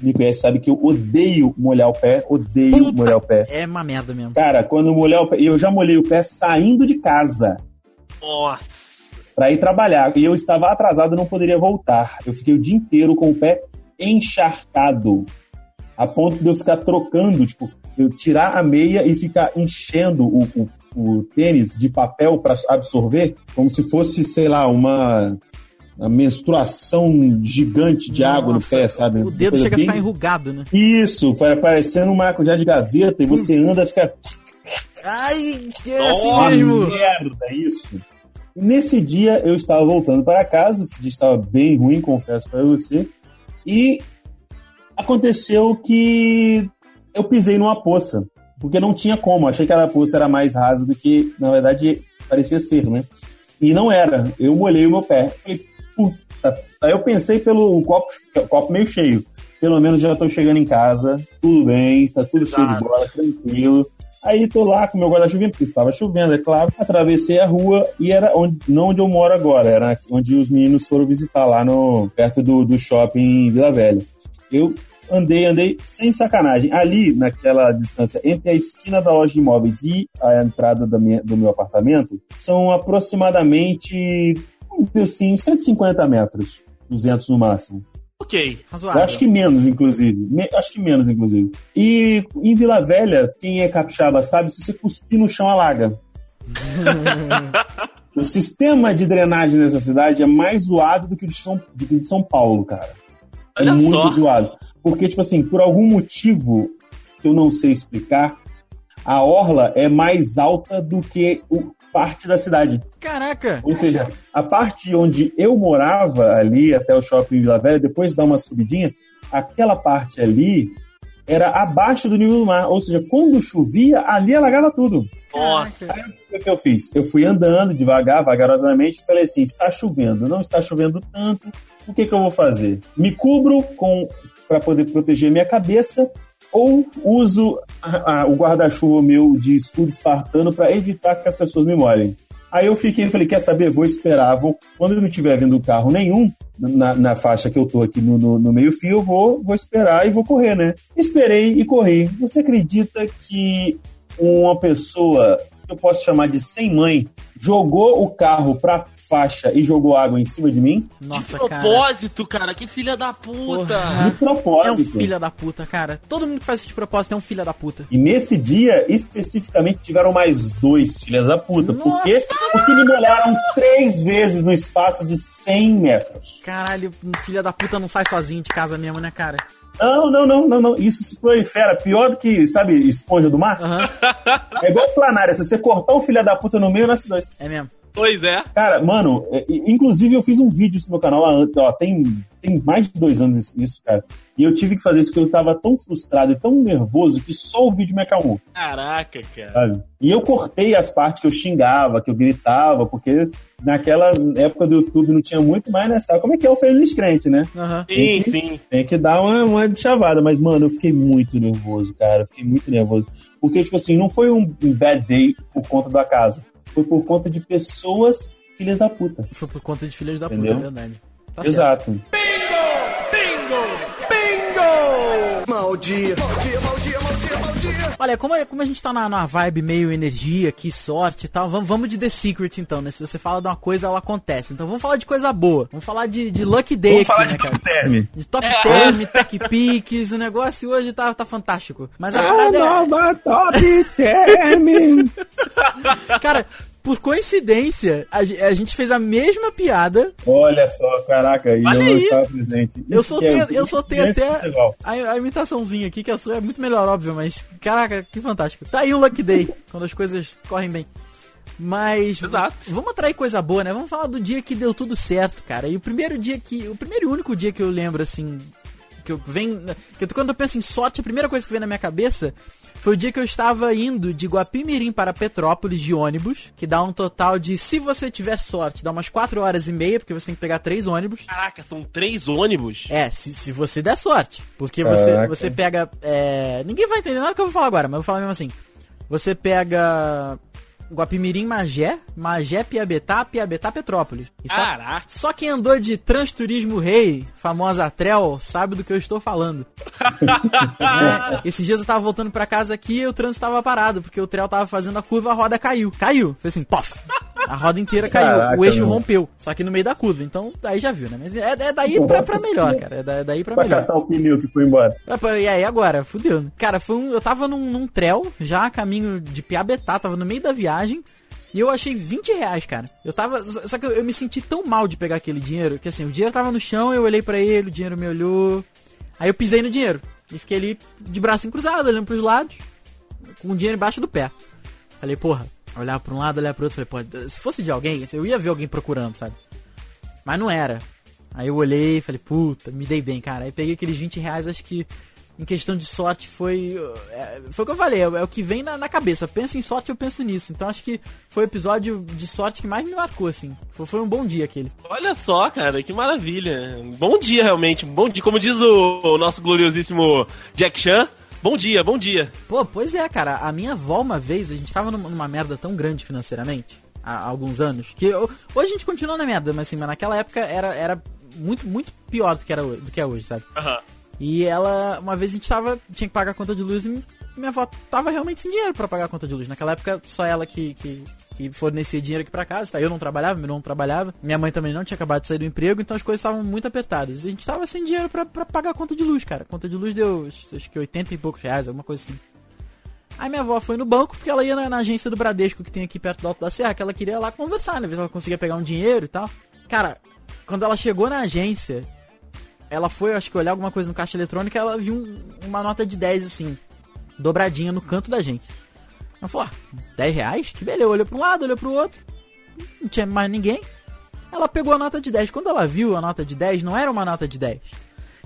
me conhecem sabem que eu odeio molhar o pé, odeio Puta. molhar o pé. É uma merda mesmo. Cara, quando molhar o pé, eu já molhei o pé saindo de casa. Nossa. para ir trabalhar. E eu estava atrasado e não poderia voltar. Eu fiquei o dia inteiro com o pé encharcado. A ponto de eu ficar trocando, tipo, eu tirar a meia e ficar enchendo o, o, o tênis de papel para absorver, como se fosse, sei lá, uma, uma menstruação gigante de água no pé, sabe? O dedo chega a bem- ficar enrugado, né? Isso, para parecendo um maracujá de gaveta e você anda, fica Ai, que é assim Nossa. mesmo. merda, isso. E nesse dia eu estava voltando para casa, esse dia estava bem ruim, confesso para você, e aconteceu que eu pisei numa poça, porque não tinha como, achei que a poça era mais rasa do que, na verdade, parecia ser, né? E não era, eu molhei o meu pé. Falei. Aí eu pensei pelo copo, copo meio cheio. Pelo menos já tô chegando em casa, tudo bem, está tudo cheio de Exato. bola, tranquilo. Aí tô lá com meu guarda-chuva, porque estava chovendo, é claro. Atravessei a rua e era onde, não onde eu moro agora, era onde os meninos foram visitar lá no perto do, do shopping Vila Velha. Eu andei, andei sem sacanagem. Ali, naquela distância entre a esquina da loja de imóveis e a entrada da minha- do meu apartamento, são aproximadamente, vamos dizer assim, 150 metros, 200 no máximo. Ok. Eu Razoável. acho que menos, inclusive. Me- acho que menos, inclusive. E em Vila Velha, quem é capixaba sabe, se você cuspir no chão, alaga. o sistema de drenagem nessa cidade é mais zoado do que o de São, do que de São Paulo, cara. É Olha muito só. zoado. Porque, tipo assim, por algum motivo que eu não sei explicar, a orla é mais alta do que o parte da cidade. Caraca! Ou seja, a parte onde eu morava ali, até o shopping Vila Velha, depois dá uma subidinha, aquela parte ali era abaixo do nível do mar. Ou seja, quando chovia, ali alagava tudo. Nossa. Caraca. O que, que eu fiz? Eu fui andando devagar, vagarosamente, e falei assim: está chovendo, não está chovendo tanto, o que, que eu vou fazer? Me cubro com para poder proteger minha cabeça ou uso a- a- o guarda-chuva meu de escudo espartano para evitar que as pessoas me molhem? Aí eu fiquei e falei, quer saber? Vou esperar. Vou, quando não tiver vindo carro nenhum, na, na faixa que eu tô aqui no, no, no meio fio, eu vou, vou esperar e vou correr, né? Esperei e corri. Você acredita que uma pessoa que eu posso chamar de sem mãe, jogou o carro pra faixa e jogou água em cima de mim. Nossa, de cara. propósito, cara. Que filha da puta. Porra. De É um propósito. filho da puta, cara. Todo mundo que faz isso de propósito é um filho da puta. E nesse dia, especificamente, tiveram mais dois filhas da puta. Nossa! Por quê? Porque me molharam três vezes no espaço de 100 metros. Caralho, um filho da puta não sai sozinho de casa mesmo, né, cara? Não, não, não, não, não. Isso se prolifera. Pior do que, sabe, esponja do mar? Aham, É igual planária. Se você cortar o filho da puta no meio, nasce dois. é mesmo. Pois é. Cara, mano, é, inclusive eu fiz um vídeo isso no meu canal, ó, tem, tem mais de dois anos isso- cara. E eu tive que fazer isso porque eu tava tão frustrado e tão nervoso que só o vídeo me acalmou, Caraca, cara. sabe? E eu cortei as partes que eu xingava, que eu gritava, porque naquela época do YouTube não tinha muito mais, né? Sabe como é que é o feliz crente, né? Aham. Sim, sim. Tem que dar uma, uma chavada, mas, mano, eu fiquei muito nervoso, cara. Eu fiquei muito nervoso. Porque, tipo assim, não foi um bad day por conta do acaso. Foi por conta de pessoas filhas da puta. Foi por conta de filhos da puta, Entendeu? é verdade. Tá certo. Exato. Maldito. Maldito, maldito, maldito, maldito. Olha, como, é- como a gente tá na, na vibe meio energia aqui, sorte e tal, vamos, vamos de The Secret então, né? Se você fala de uma coisa, ela acontece. Então vamos falar de coisa boa. Vamos falar de, de Lucky Day Vamos aqui, falar né, de cara? top term. De Top É. Term, Tech Pix, o negócio hoje tá, tá fantástico. Mas a A parada é... nova top term. Cara, por coincidência, a, a gente fez a mesma piada. Olha só, caraca, e Olha eu não estava presente. Eu Isso soltei, que é- eu que é até a, a imitaçãozinha aqui, que a sua é muito melhor, óbvio, mas caraca, que fantástico. Tá aí um Lucky Day, quando as coisas correm bem. Mas Exato. vamos atrair coisa boa, né? Vamos falar do dia que deu tudo certo, cara. E o primeiro dia que. O primeiro e único dia que eu lembro, assim. Que eu venho. Que eu, quando eu penso em sorte, a primeira coisa que vem na minha cabeça foi o dia que eu estava indo de Guapimirim para Petrópolis de ônibus, que dá um total de, se você tiver sorte, dá umas 4 horas e meia, porque você tem que pegar três ônibus. Caraca, são três ônibus. É, se, se você der sorte. Porque você, você pega. é, ninguém vai entender nada que eu vou falar agora, mas eu vou falar mesmo assim. Você pega. Guapimirim, Magé, Magé, Piabetá, Piabetá, Petrópolis. E só, Caraca. só quem andou de Transturismo Rei, famosa Trel, sabe do que eu estou falando. É, esses dias eu tava voltando pra casa aqui e o trânsito tava parado, porque o Trel tava fazendo a curva, a roda caiu. Caiu. Foi assim, pof. A roda inteira caiu. Caraca, o eixo rompeu. Só que no meio da curva. Então, aí já viu, né? Mas é, é daí pra, pra melhor, cara. É da- é daí pra Pra melhor. catar o pneu que foi embora. Ah, E aí agora, fudeu. né? Cara, foi um, eu tava num, num trel, já a caminho de Piabetá, tava no meio da viagem. E eu achei 20 reais, cara. Eu tava. Só que eu, eu me senti tão mal de pegar aquele dinheiro, que assim, o dinheiro tava no chão, eu olhei pra ele, o dinheiro me olhou. Aí eu pisei no dinheiro. E fiquei ali de bracinho cruzado, olhando pros lados, com o dinheiro embaixo do pé. Falei, porra, olhar pra um lado, olhar pro outro, falei, pô, se fosse de alguém, eu ia ver alguém procurando, sabe? Mas não era. Aí eu olhei falei, puta, me dei bem, cara. Aí peguei aqueles 20 reais, acho que em questão de sorte foi. é, foi o que eu falei, é, é o que vem na, na cabeça. Pensa em sorte, eu penso nisso. Então acho que foi o episódio de sorte que mais me marcou, assim. Foi, foi um bom dia aquele. Olha só, cara, que maravilha. Bom dia, realmente. Bom dia. Como diz o, o nosso gloriosíssimo Jack Chan, bom dia, bom dia. Pô, pois é, cara. A minha avó, uma vez, a gente tava numa, numa merda tão grande financeiramente, há, há alguns anos, que eu- hoje a gente continua na merda, mas assim, mas naquela época era, era muito, muito pior do que, era, do que é hoje, sabe? Aham. E ela, uma vez a gente tava, tinha que pagar a conta de luz e minha avó tava realmente sem dinheiro pra pagar a conta de luz. Naquela época, só ela que, que, que fornecia dinheiro aqui pra casa, tá? Eu não trabalhava, meu irmão não trabalhava, minha mãe também não tinha acabado de sair do emprego, então as coisas estavam muito apertadas. E a gente tava sem dinheiro pra pagar a conta de luz, cara. A conta de luz deu, acho que 80 e poucos reais, alguma coisa assim. Aí minha avó foi no banco porque ela ia na, na agência do Bradesco que tem aqui perto do Alto da Serra, que ela queria lá conversar, né? Ver se ela conseguia pegar um dinheiro e tal. Cara, quando ela chegou na agência, ela foi, acho que olhar alguma coisa no caixa eletrônico, ela viu um- uma nota de 10, assim, dobradinha no canto da agência. Ela falou, ah, 10 reais? Que beleza. Olhou pra um lado, olhou pro outro. Não tinha mais ninguém. Ela pegou a nota de 10. Quando ela viu a nota de 10, não era uma nota de 10.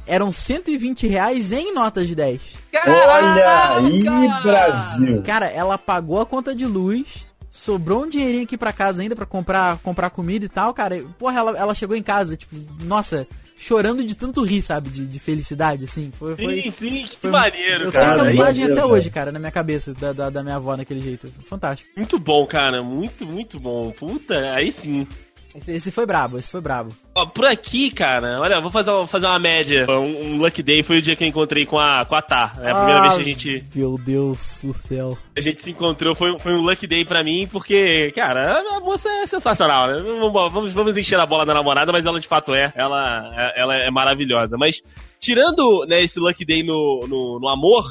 Eram 120 reais em notas de 10. Olha aí, Caraca! Brasil. Cara, ela pagou a conta de luz, sobrou um dinheirinho aqui pra casa ainda pra comprar, comprar comida e tal, cara. Porra, ela, ela chegou em casa, tipo, nossa, chorando de tanto rir, sabe? De, de felicidade, assim. Foi, foi, Sim, sim, que foi- maneiro, Eu tenho cara. aquela Aí, imagem meu até Deus, hoje, cara, na minha cabeça, da, da, da minha avó naquele jeito. Fantástico. Muito bom, cara. Muito, muito bom. Puta, aí sim. Esse, esse foi brabo, esse foi brabo. Ó, por aqui, cara, olha, vou fazer, uma- fazer uma média. Um, um Lucky Day foi o dia que eu encontrei com a, com a Tá. É a primeira Ah, vez que a gente, Meu Deus do céu. a gente se encontrou. Foi, foi um Lucky Day pra mim, porque, cara, a moça é sensacional, né? Vamos, vamos, vamos encher a bola da namorada, mas ela de fato é. Ela, ela é maravilhosa. Mas, tirando né, esse Lucky Day no, no, no amor,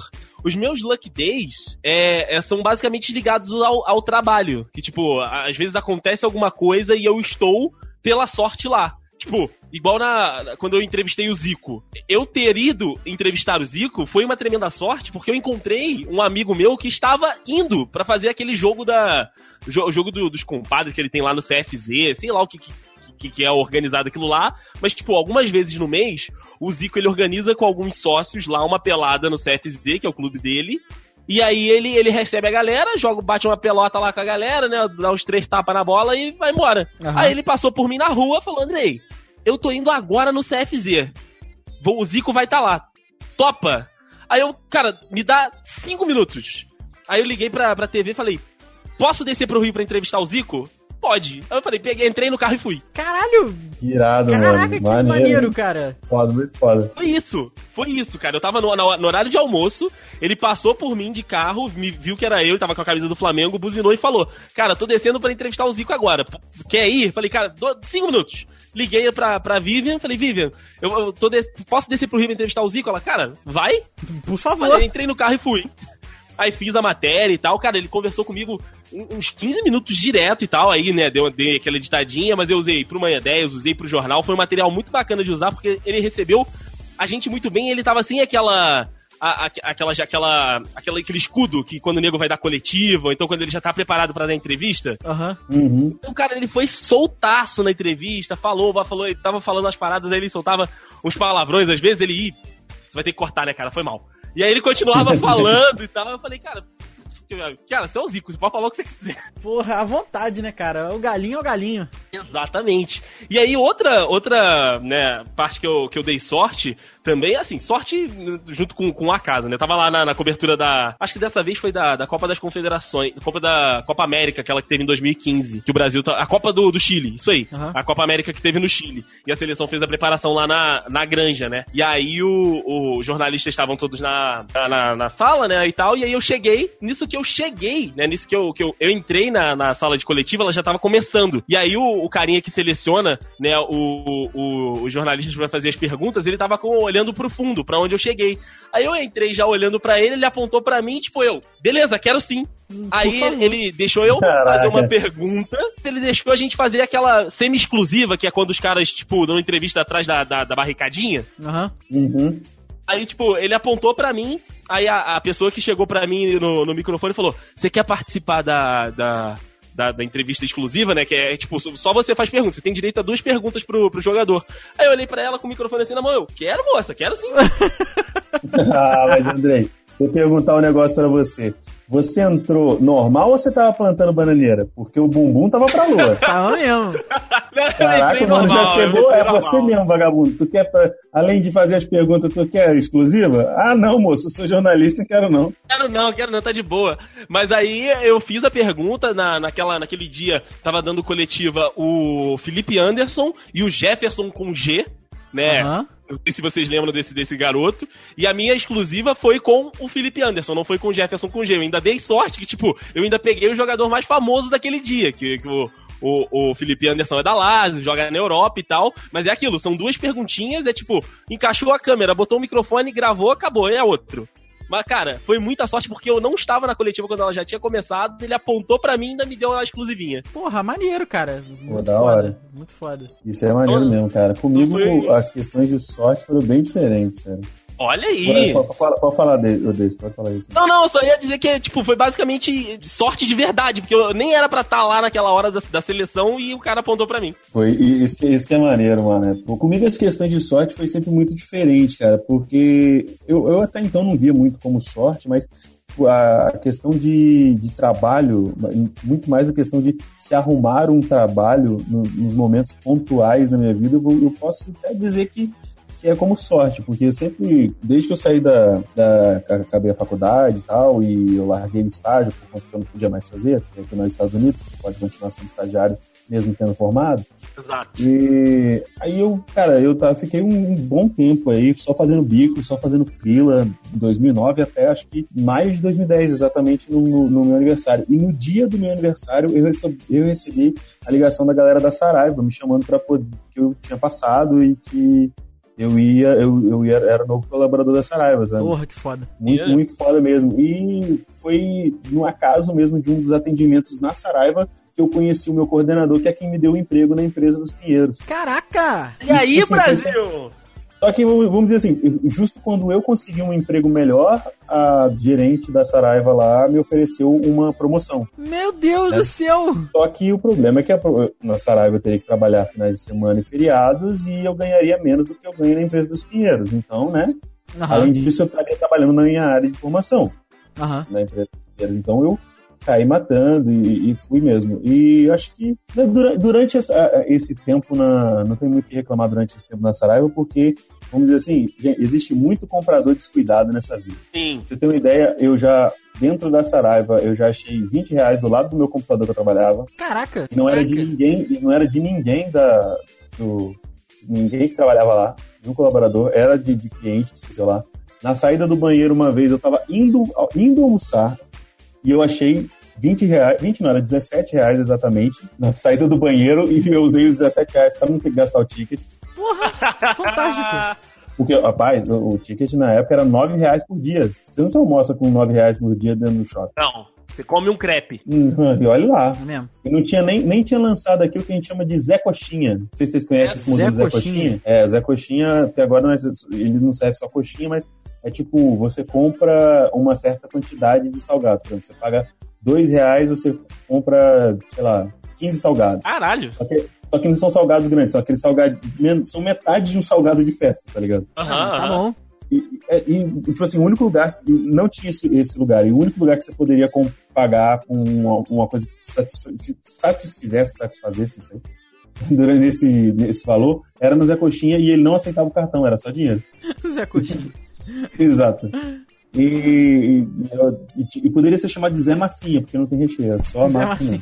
os meus Lucky Days é, é, são basicamente ligados ao, ao trabalho. Que, tipo, às vezes acontece alguma coisa e eu estou pela sorte lá. Tipo, igual na, na- quando eu entrevistei o Zico. Eu ter ido entrevistar o Zico foi uma tremenda sorte, porque eu encontrei um amigo meu que estava indo pra fazer aquele jogo da. jo- jogo do- dos compadres que ele tem lá no CFZ, sei lá o que, que, que, que é organizado aquilo lá. Mas, tipo, algumas vezes no mês, o Zico ele organiza com alguns sócios lá uma pelada no CFZ, que é o clube dele. E aí ele, ele recebe a galera, joga, bate uma pelota lá com a galera, né? Dá uns três tapas na bola e vai embora. Aham. Aí ele passou por mim na rua falando, Andrei, eu tô indo agora no CFZ. Vou, o Zico vai estar lá. Topa! Aí eu, cara, me dá cinco minutos. Aí eu liguei pra, pra TV e falei, posso descer pro Rio pra entrevistar o Zico? Pode. Aí eu falei, peguei, entrei no carro e fui. Caralho! Irado, Caraca, mano. que maneiro, cara. Foda, muito foda. Foi isso, foi isso, cara. Eu tava no, no- no horário de almoço, ele passou por mim de carro, me viu que era eu, tava com a camisa do Flamengo, buzinou e falou: Cara, tô descendo pra entrevistar o Zico agora. Quer ir? Falei, cara, dou cinco minutos. Liguei pra, pra Vivian, falei, Vivian, eu, eu des- posso descer pro Rio e entrevistar o Zico? Ela, cara, vai? Por favor. Falei, entrei no carro e fui. Aí fiz a matéria e tal, cara, ele conversou comigo uns 15 minutos direto e tal, aí, né, deu, dei aquela editadinha, mas eu usei pro Manhã 10, usei pro jornal, foi um material muito bacana de usar, porque ele recebeu a gente muito bem, ele tava sem aquela... a- a- aquela, aquela, aquela, aquele escudo que quando o nego vai dar coletiva, ou então quando ele já tá preparado pra dar entrevista, Aham. Uhum. então, cara, ele foi soltaço na entrevista, falou, falou, ele tava falando as paradas, aí ele soltava uns palavrões, às vezes ele, Ih, você vai ter que cortar, né, cara, foi mal. E aí ele continuava falando e tal, eu falei, cara, cara, você é o Zico, você pode falar o que você quiser. Porra, à vontade, né, cara? O galinho é o galinho. Exatamente. E aí outra, outra, né, parte que eu, que eu dei sorte, também, assim, sorte junto com, com a casa, né, eu tava lá na, na cobertura da, acho que dessa vez foi da, da Copa das Confederações, Copa da Copa América, aquela que teve em 2015, que o Brasil, tá, a Copa do, do Chile, isso aí, Aham. a Copa América que teve no Chile, e a seleção fez a preparação lá na, na granja, né, e aí o, os jornalistas estavam todos na, na, na sala, né, e tal, e aí eu cheguei, nisso que eu cheguei, né, nisso que eu, que eu, eu entrei na, na sala de coletiva, ela já tava começando, e aí o, o carinha que seleciona, né, o, o, os jornalistas pra fazer as perguntas, ele tava com, olhando pro fundo, pra onde eu cheguei. Aí eu entrei já olhando pra ele, ele apontou pra mim, tipo, eu, beleza, quero sim. Aí favor. ele deixou eu Caraca. fazer uma pergunta, ele deixou a gente fazer aquela semi-exclusiva, que é quando os caras, tipo, dão entrevista atrás da, da, da barricadinha. Aham. Uhum. Aí, tipo, ele apontou pra mim, aí a, a pessoa que chegou pra mim no, no microfone falou: Você quer participar da, da, da, da entrevista exclusiva, né? Que é, tipo, só você faz perguntas. Você tem direito a duas perguntas pro, pro jogador. Aí eu olhei pra ela com o microfone assim na mão: Eu quero, moça, quero sim. ah, mas Andrei, vou perguntar um negócio pra você. Você entrou normal ou você tava plantando bananeira? Porque o bumbum tava pra lua. Tava mesmo. Caraca, mano, já normal, eu chegou? É você normal. mesmo, vagabundo. Tu quer, pra- além de fazer as perguntas, tu quer exclusiva? Ah, não, moço, eu sou jornalista, não quero não. Quero não, quero não, tá de boa. Mas aí eu fiz a pergunta na, naquela, naquele dia, tava dando coletiva o Felipe Anderson e o Jefferson com G, né? Aham. Não sei se vocês lembram desse, desse garoto. E a minha exclusiva foi com o Felipe Anderson, não foi com o Jefferson com G. Eu ainda dei sorte que, tipo, eu ainda peguei o jogador mais famoso daquele dia, que, que o, o, o Felipe Anderson é da Lazio, joga na Europa e tal. Mas é aquilo, são duas perguntinhas, é tipo, encaixou a câmera, botou o microfone, gravou, acabou, é outro. Mas, cara, foi muita sorte porque eu não estava na coletiva quando ela já tinha começado. Ele apontou pra mim e ainda me deu uma exclusivinha. Porra, maneiro, cara. Muito da foda. hora. Muito foda. Isso é maneiro mesmo, cara. Comigo, foi- as questões de sorte foram bem diferentes, sério. Olha aí! Pode, pode, pode falar desse, pode falar isso. Não, não, eu só ia dizer que, tipo, foi basicamente sorte de verdade, porque eu nem era pra estar lá naquela hora da, da seleção e o cara apontou pra mim. Foi, isso que, isso que é maneiro, mano. Pô, Comigo as questões de sorte foi sempre muito diferente, cara, porque eu, eu até então não via muito como sorte, mas a questão de, de trabalho, muito mais a questão de se arrumar um trabalho nos, nos momentos pontuais da minha vida, eu, eu posso até dizer que, que é como sorte, porque eu sempre, desde que eu saí da, da acabei a faculdade e tal, e eu larguei o estágio por conta que eu não podia mais fazer, porque aqui nos Estados Unidos você pode continuar sendo estagiário mesmo tendo formado. Exato. E aí eu, cara, eu tá, fiquei um, um bom tempo aí só fazendo bico, só fazendo freela, em 2009 até acho que maio de 2010, exatamente no, no, no meu aniversário. E no dia do meu aniversário eu recebi, eu recebi a ligação da galera da Saraiva me chamando para poder que eu tinha passado e que eu ia, eu, eu ia, era novo colaborador da Saraiva, sabe? Porra, que foda. Muito, Yeah. muito foda mesmo. E foi no acaso mesmo de um dos atendimentos na Saraiva que eu conheci o meu coordenador, que é quem me deu o emprego na empresa dos Pinheiros. Caraca! E aí, Assim, Brasil? Só que, vamos dizer assim, justo quando eu consegui um emprego melhor, a gerente da Saraiva lá me ofereceu uma promoção. Meu Deus É. do céu! Só que o problema é que a na Saraiva eu teria que trabalhar finais de semana e feriados e eu ganharia menos do que eu ganho na empresa dos Pinheiros. Então, né? Aham, Além disso, eu estaria trabalhando na minha área de formação. aham. na empresa. inteira. Então eu caí matando e, e fui mesmo. E acho que né, dura- durante essa- esse tempo, na, não tem muito o que reclamar durante esse tempo na Saraiva, porque, vamos dizer assim, gente, existe muito comprador descuidado nessa vida. Sim. Pra você ter uma ideia, eu já, dentro da Saraiva, eu já achei 20 reais do lado do meu computador que eu trabalhava. Caraca! E não era de ninguém, e não era de ninguém da. Do, ninguém que trabalhava lá, de um colaborador, era de, de cliente, sei lá. Na saída do banheiro, uma vez, eu tava indo, indo almoçar e eu achei 20 reais, 20 não, era 17 reais exatamente, na saída do banheiro e eu usei os 17 reais para não ter que gastar o ticket. Porra! Fantástico! Porque, rapaz, o, o ticket na época era 9 reais por dia. Você não se almoça com 9 reais por dia dentro do shopping. Não, você come um crepe. Hum, E olha lá. É mesmo? E não tinha nem, nem tinha lançado aqui o que a gente chama de Zé Coxinha. Não sei se vocês conhecem É, esse modelo Zé Zé Coxinha. Coxinha. É, o Zé Coxinha, até agora ele não serve só coxinha, mas é tipo, você compra uma certa quantidade de salgados. Por exemplo, você paga dois reais, você compra, sei lá, 15 salgados. Caralho. Só que, só que não são salgados grandes, são aqueles salgados, são metade de um salgado de festa, tá ligado? Aham, Ah, tá bom. E, é, e, tipo assim, o único lugar, não tinha esse, esse lugar, e o único lugar que você poderia pagar com uma, uma coisa que satisf- satisfizesse, satisfazesse, não sei, durante esse, esse valor, era no Zé Coxinha e ele não aceitava o cartão, era só dinheiro. Zé Coxinha. Exato. E, e, e- poderia ser chamado de Zé Massinha, porque não tem recheio, é só Zé massa. Massinha.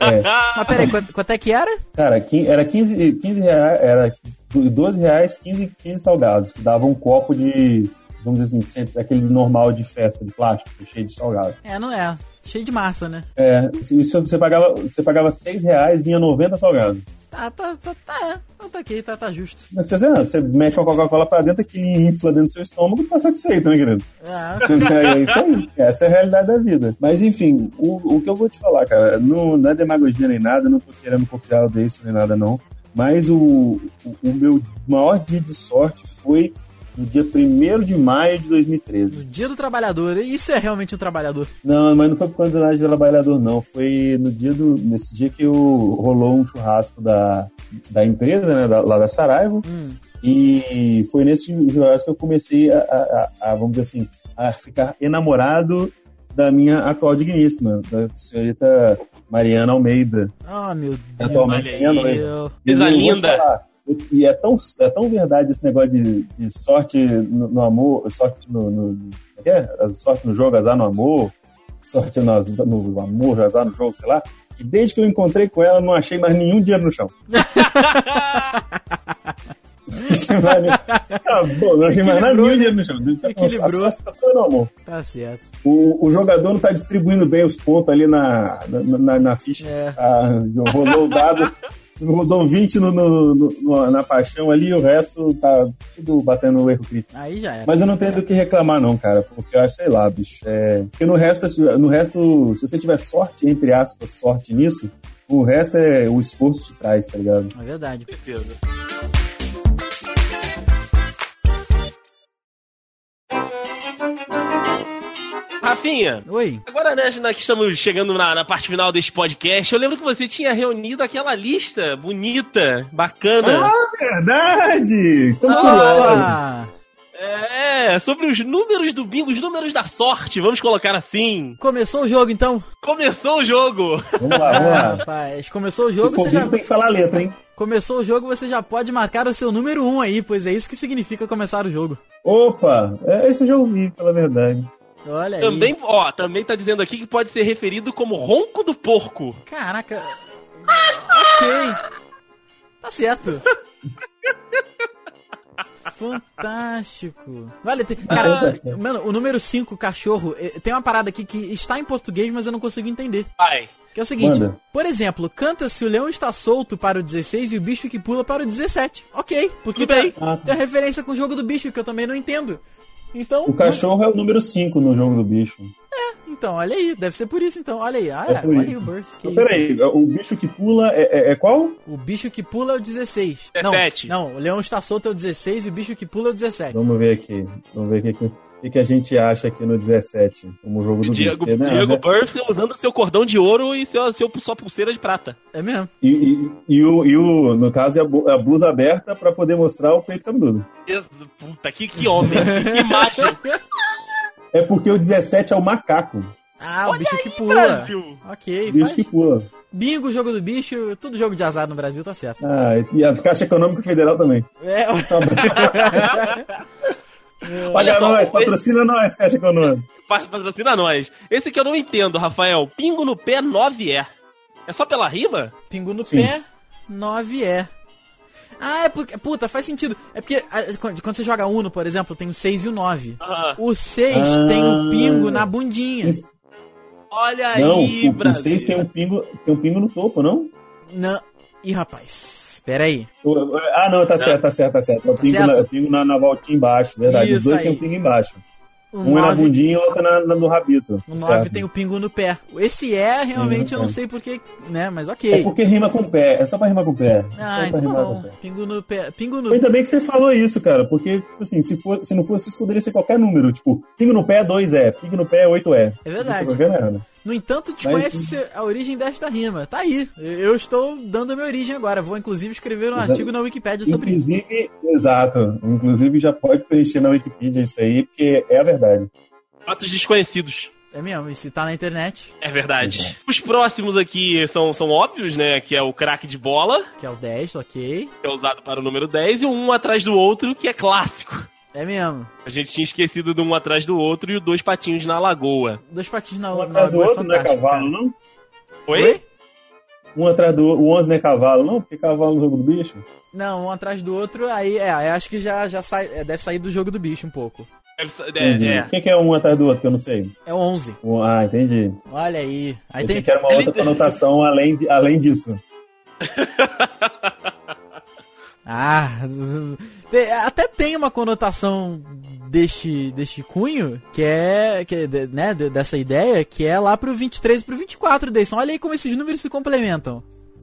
É. Mas peraí, quanto, quanto é que era? Cara, era 15, 15 reais, era 12 reais, 15, 15 salgados, que dava um copo de, vamos dizer assim, aquele normal de festa, de plástico, cheio de salgado. É, não é. Cheio de massa, né? É, isso você pagava, você pagava 6 reais, vinha 90 salgados. Tá, tá, tá, tá, tá, tá ok, tá, tá justo. Mas você, você mete uma Coca-Cola pra dentro, aquele infla dentro do seu estômago e tá satisfeito, né, querido? Ah, é isso aí. Essa é a realidade da vida. Mas enfim, o, o que eu vou te falar, cara, não, não é demagogia nem nada, não tô querendo copiar o desse nem nada, não. Mas o, o, o meu maior dia de sorte foi no dia 1 de maio de 2013. no dia do trabalhador. Isso é realmente um trabalhador. Não, mas não foi por conta do trabalhador, não. Foi no dia do. Nesse dia que eu, rolou um churrasco da, da empresa, né? da- lá da Saraiva. Hum. E foi nesse churrasco que eu comecei a, a- a- a, vamos dizer assim, a ficar enamorado da minha atual digníssima, da senhorita Mariana Almeida. Ah, meu Deus. Atualmente. E eu Coisa linda. E é tão, é tão verdade esse negócio de, de sorte no, no amor, sorte no, no, é que é? Sorte no jogo, azar no amor, sorte no, no amor, azar no jogo, sei lá, que desde que eu encontrei com ela, eu não achei mais nenhum dinheiro no chão. Não achei mais nenhum- Acabou, não achei mais nada, Equilibrou, nenhum né? dinheiro no chão. A Equilibrou. sorte tá toda no amor. Tá certo. O, o jogador não tá distribuindo bem os pontos ali na, na, na, na ficha. É. Ah, rolou o dado, rodou 20 no, no- no- na paixão ali e o resto tá tudo batendo no erro crítico. Aí já era. Mas eu não tenho do que reclamar, não, cara, porque eu acho, sei lá, bicho. É... Porque no resto, no resto, se você tiver sorte, entre aspas, sorte nisso, o resto é o esforço te traz, tá ligado? É verdade. certeza. Rafinha, Oi. agora né, nós que estamos chegando na, na parte final deste podcast, eu lembro que você tinha reunido aquela lista bonita, bacana. verdade! Estamos. Opa! É, sobre os números do bingo, os números da sorte, vamos colocar assim. Começou o jogo, então? Começou o jogo! Vamos lá, vamos Ah, lá. rapaz, começou o Se jogo, for você já... tem que falar a letra, hein? Começou o jogo, você já pode marcar o seu número 1 um aí, pois é isso que significa começar o jogo. Opa! É, esse eu já ouvi, pela verdade. Olha aí. Também, ó, também tá dizendo aqui que pode ser referido como ronco do porco. Caraca, ok. Tá certo. Fantástico. Vale, tem, cara, Ah, tá certo. mano, o número 5, cachorro, eh, tem uma parada aqui que está em português, mas eu não consigo entender. Vai. Que é o seguinte, Manda. por exemplo, canta-se o leão está solto para o 16 e o bicho que pula para o 17. Ok, porque Tudo bem. tem, Ah, tem a referência com o jogo do bicho, que eu também não entendo. Então, O cachorro é o número 5 no jogo do bicho. então, olha aí, deve ser por isso então, olha aí. Ah, É olha isso. aí o Birth, que Então, isso. peraí, o bicho que pula é, é- é qual? O bicho que pula é o 16. 17. Não, não, o leão está solto é o 16 e o bicho que pula é o 17. Vamos ver aqui. Vamos ver o que, que, a gente acha aqui no 17, como jogo do Diego, bicho. né, Diego é- Burff usando seu cordão de ouro e seu, seu, sua pulseira de prata. É mesmo? E, e, e o, e o, no caso, é a, bu- a blusa aberta pra poder mostrar o peito cabeludo. Puta, que, que homem, que imagem. É porque o 17 é o macaco. Ah, o bicho que pula. Brasil. Ok, O bicho faz. que pula. Bingo, jogo do bicho, tudo jogo de azar no Brasil, tá certo. Ah, e a Caixa Econômica Federal também. É, Olha Paga só, nós, o- patrocina nós, Caixa Econômica. Pa- Patrocina nós. Esse que eu não entendo, Rafael. Pingo no pé 9 é. É só pela rima? pingo no Sim. pé, 9 é. Ah, é porque. Puta, faz sentido. É porque ah, quando você joga Uno, por exemplo, tem o 6 e o 9. Aham. O 6 Ah. tem o pingo na bundinha. Olha Não, aí, o, o Brasil. 6 tem um pingo, tem um pingo no topo, não? Não. Ih, rapaz. Pera aí. Ah, não, tá certo, tá certo, tá certo. É o pingo, certo? na, é o pingo na, na voltinha embaixo, verdade. Os Isso dois aí. tem um pingo embaixo. O Um é na 9, bundinha e o outro é na, na- no rabito. o 9 tem o pingo no pé. Esse é, realmente, eu não é. sei porquê, né? Mas É ok. porque rima com pé, é só pra rimar com pé. Ah, só pra então tá bom. pé. Pingo no pé. Pingo no. Ainda bem que você falou isso, cara, porque, tipo assim, se, for, se não fosse isso, poderia ser qualquer número. Tipo, pingo no pé, 2 é, pingo no pé, 8 é. É verdade. Isso é qualquer merda. No entanto, Mas- desconhece a origem desta rima. Tá aí. Eu estou dando a minha origem agora. Vou, inclusive, escrever um Exato. artigo na Wikipédia sobre isso. Inclusive, exato. Inclusive, já pode preencher na Wikipedia isso aí, porque é a verdade. Fatos desconhecidos. É mesmo, e se tá na internet, É verdade. Os próximos aqui são, são óbvios, né? Que é o craque de bola, que é o 10, ok. que é usado para o número 10, e um atrás do outro, que é clássico. É mesmo. A gente tinha esquecido do um atrás do outro e o dois patinhos na lagoa. Dois patins na, Um na do lagoa é outro não é fantástico. cavalo, cara. não? Oi? Um atrás do outro. O 11 não é cavalo, não? Porque cavalo no jogo do bicho? Não, um atrás do outro, aí é, eu acho que já, já sai, é, deve sair do jogo do bicho um pouco. Entendi. É, O é. que que é um atrás do outro que eu não sei? É 11. Um- Ah, entendi. Olha aí. Aí Eu tem. que era uma Ele- outra conotação além, de, além disso. Ah, até tem uma conotação deste, deste cunho, que é, que, é, né, de- dessa ideia, que é lá pro 23 e pro 24, Deison. Olha aí como esses números se complementam.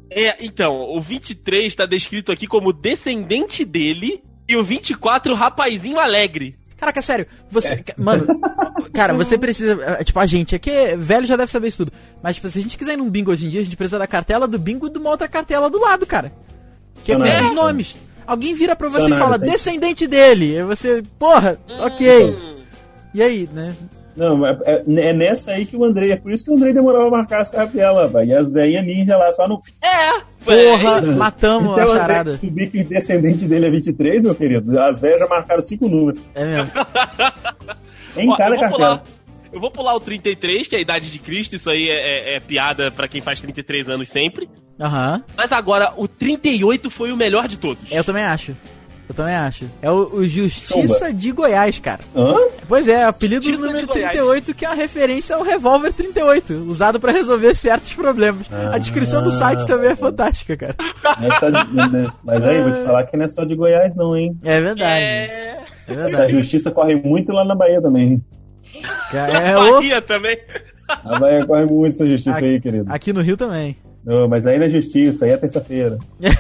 É, então, o 23 está descrito aqui como descendente dele e o 24, rapazinho alegre. Caraca, sério, você. ca- Mano, cara, você precisa. é, Tipo, a gente aqui, é velho já deve saber isso tudo. Mas, tipo, se a gente quiser ir num bingo hoje em dia, a gente precisa da cartela do bingo e de uma outra cartela do lado, cara. Que é com Funcionário. esses nomes. Alguém vira pra você e fala, tem- descendente dele. E você, porra, ok. Hum, E aí, né? Não, é, é- é nessa aí que o Andrei. É por isso que o Andrei demorava a marcar as cartelas, vai. E as velhinhas ninja lá só no. É, Porra, é matamos Até a charada. descobrir que o descendente dele é 23, meu querido. As velhas já marcaram cinco números. É mesmo. Em Ó, cada cartela. pular. Eu vou pular o 33, que é a idade de Cristo, isso aí é, é- é piada pra quem faz 33 anos sempre. Aham. Mas agora, o 38 foi o melhor de todos. Eu também acho. Eu também acho. É o, o Justiça de Goiás, cara. Hã? Pois é, apelido Justiça do número de Goiás. 38, que é uma referência ao revólver 38, usado pra resolver certos problemas. a descrição do site também é fantástica, cara. É só de- né? Mas aí, vou te falar que não é só de Goiás, não, hein? É verdade. É. É, Essa verdade. justiça corre muito lá na Bahia também. É, o- Bahia também. A Bahia corre muito essa justiça Aqui- aí, querido. aqui no Rio também. Não, mas aí não é justiça, aí é terça-feira.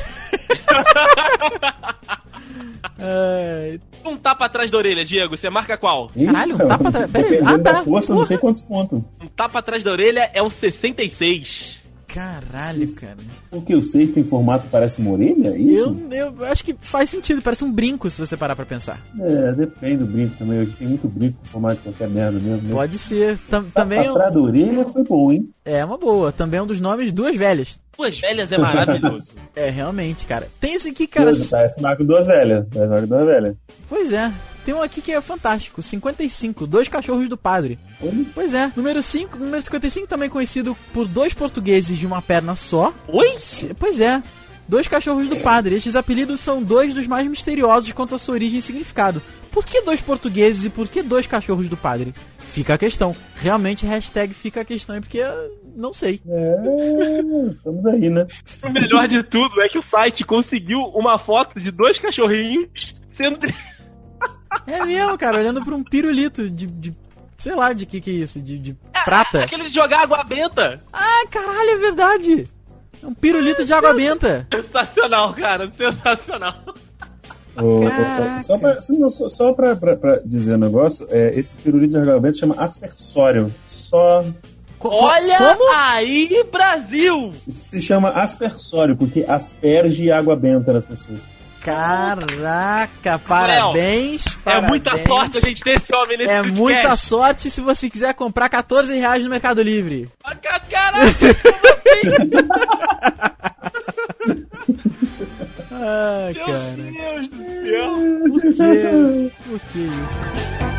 É, Um tapa atrás da orelha, Diego. Você marca qual? Caralho, um tapa atrás-. Dependendo Ah, tá. da força, não sei quantos pontos. Um tapa atrás da orelha é o 66. Caralho, cara. Porque o 6 tem formato que parece uma orelha? é Isso? Eu, eu acho que faz sentido, parece um brinco se você parar pra pensar. É, depende do brinco também. Hoje tem muito brinco com formato de qualquer merda mesmo. né? Pode ser. Tam- também é Atrás da orelha foi bom, hein? é uma boa. Também é um dos nomes duas velhas. Duas velhas é maravilhoso. É, realmente, cara. Tem esse aqui, cara. Duas, parece marca duas velhas. Parece duas velhas. Pois é. Tem um aqui que é fantástico, 55, dois cachorros do padre. Olha. Pois é, número 5, número 55 também conhecido por dois portugueses de uma perna só. Oi? Pois é, dois cachorros do padre. Estes apelidos são dois dos mais misteriosos quanto à sua origem e significado. Por que dois portugueses e por que dois cachorros do padre? Fica a questão. Realmente, hashtag fica a questão, é porque não sei. É, estamos aí, né? O melhor de tudo é que o site conseguiu uma foto de dois cachorrinhos sendo. É mesmo, cara, olhando pra um pirulito de, de- sei lá, de que que é isso, de, de prata. Aquele de jogar água benta. Ah, caralho, é verdade. É um pirulito de água benta. Sensacional, cara. Sensacional. Só pra, não, só, só pra, pra, pra dizer um negócio, é, esse pirulito de argamento chama aspersório. Só Olha Como? aí, Brasil! se chama aspersório, porque asperge água benta nas pessoas. Caraca, parabéns. É parabéns. muita sorte a gente ter esse homem nesse É podcast. muita sorte se você quiser comprar 14 reais no Mercado Livre. Ca- Caraca, como Ai, assim? cara. Meu Deus do céu! Por quê? Por que isso?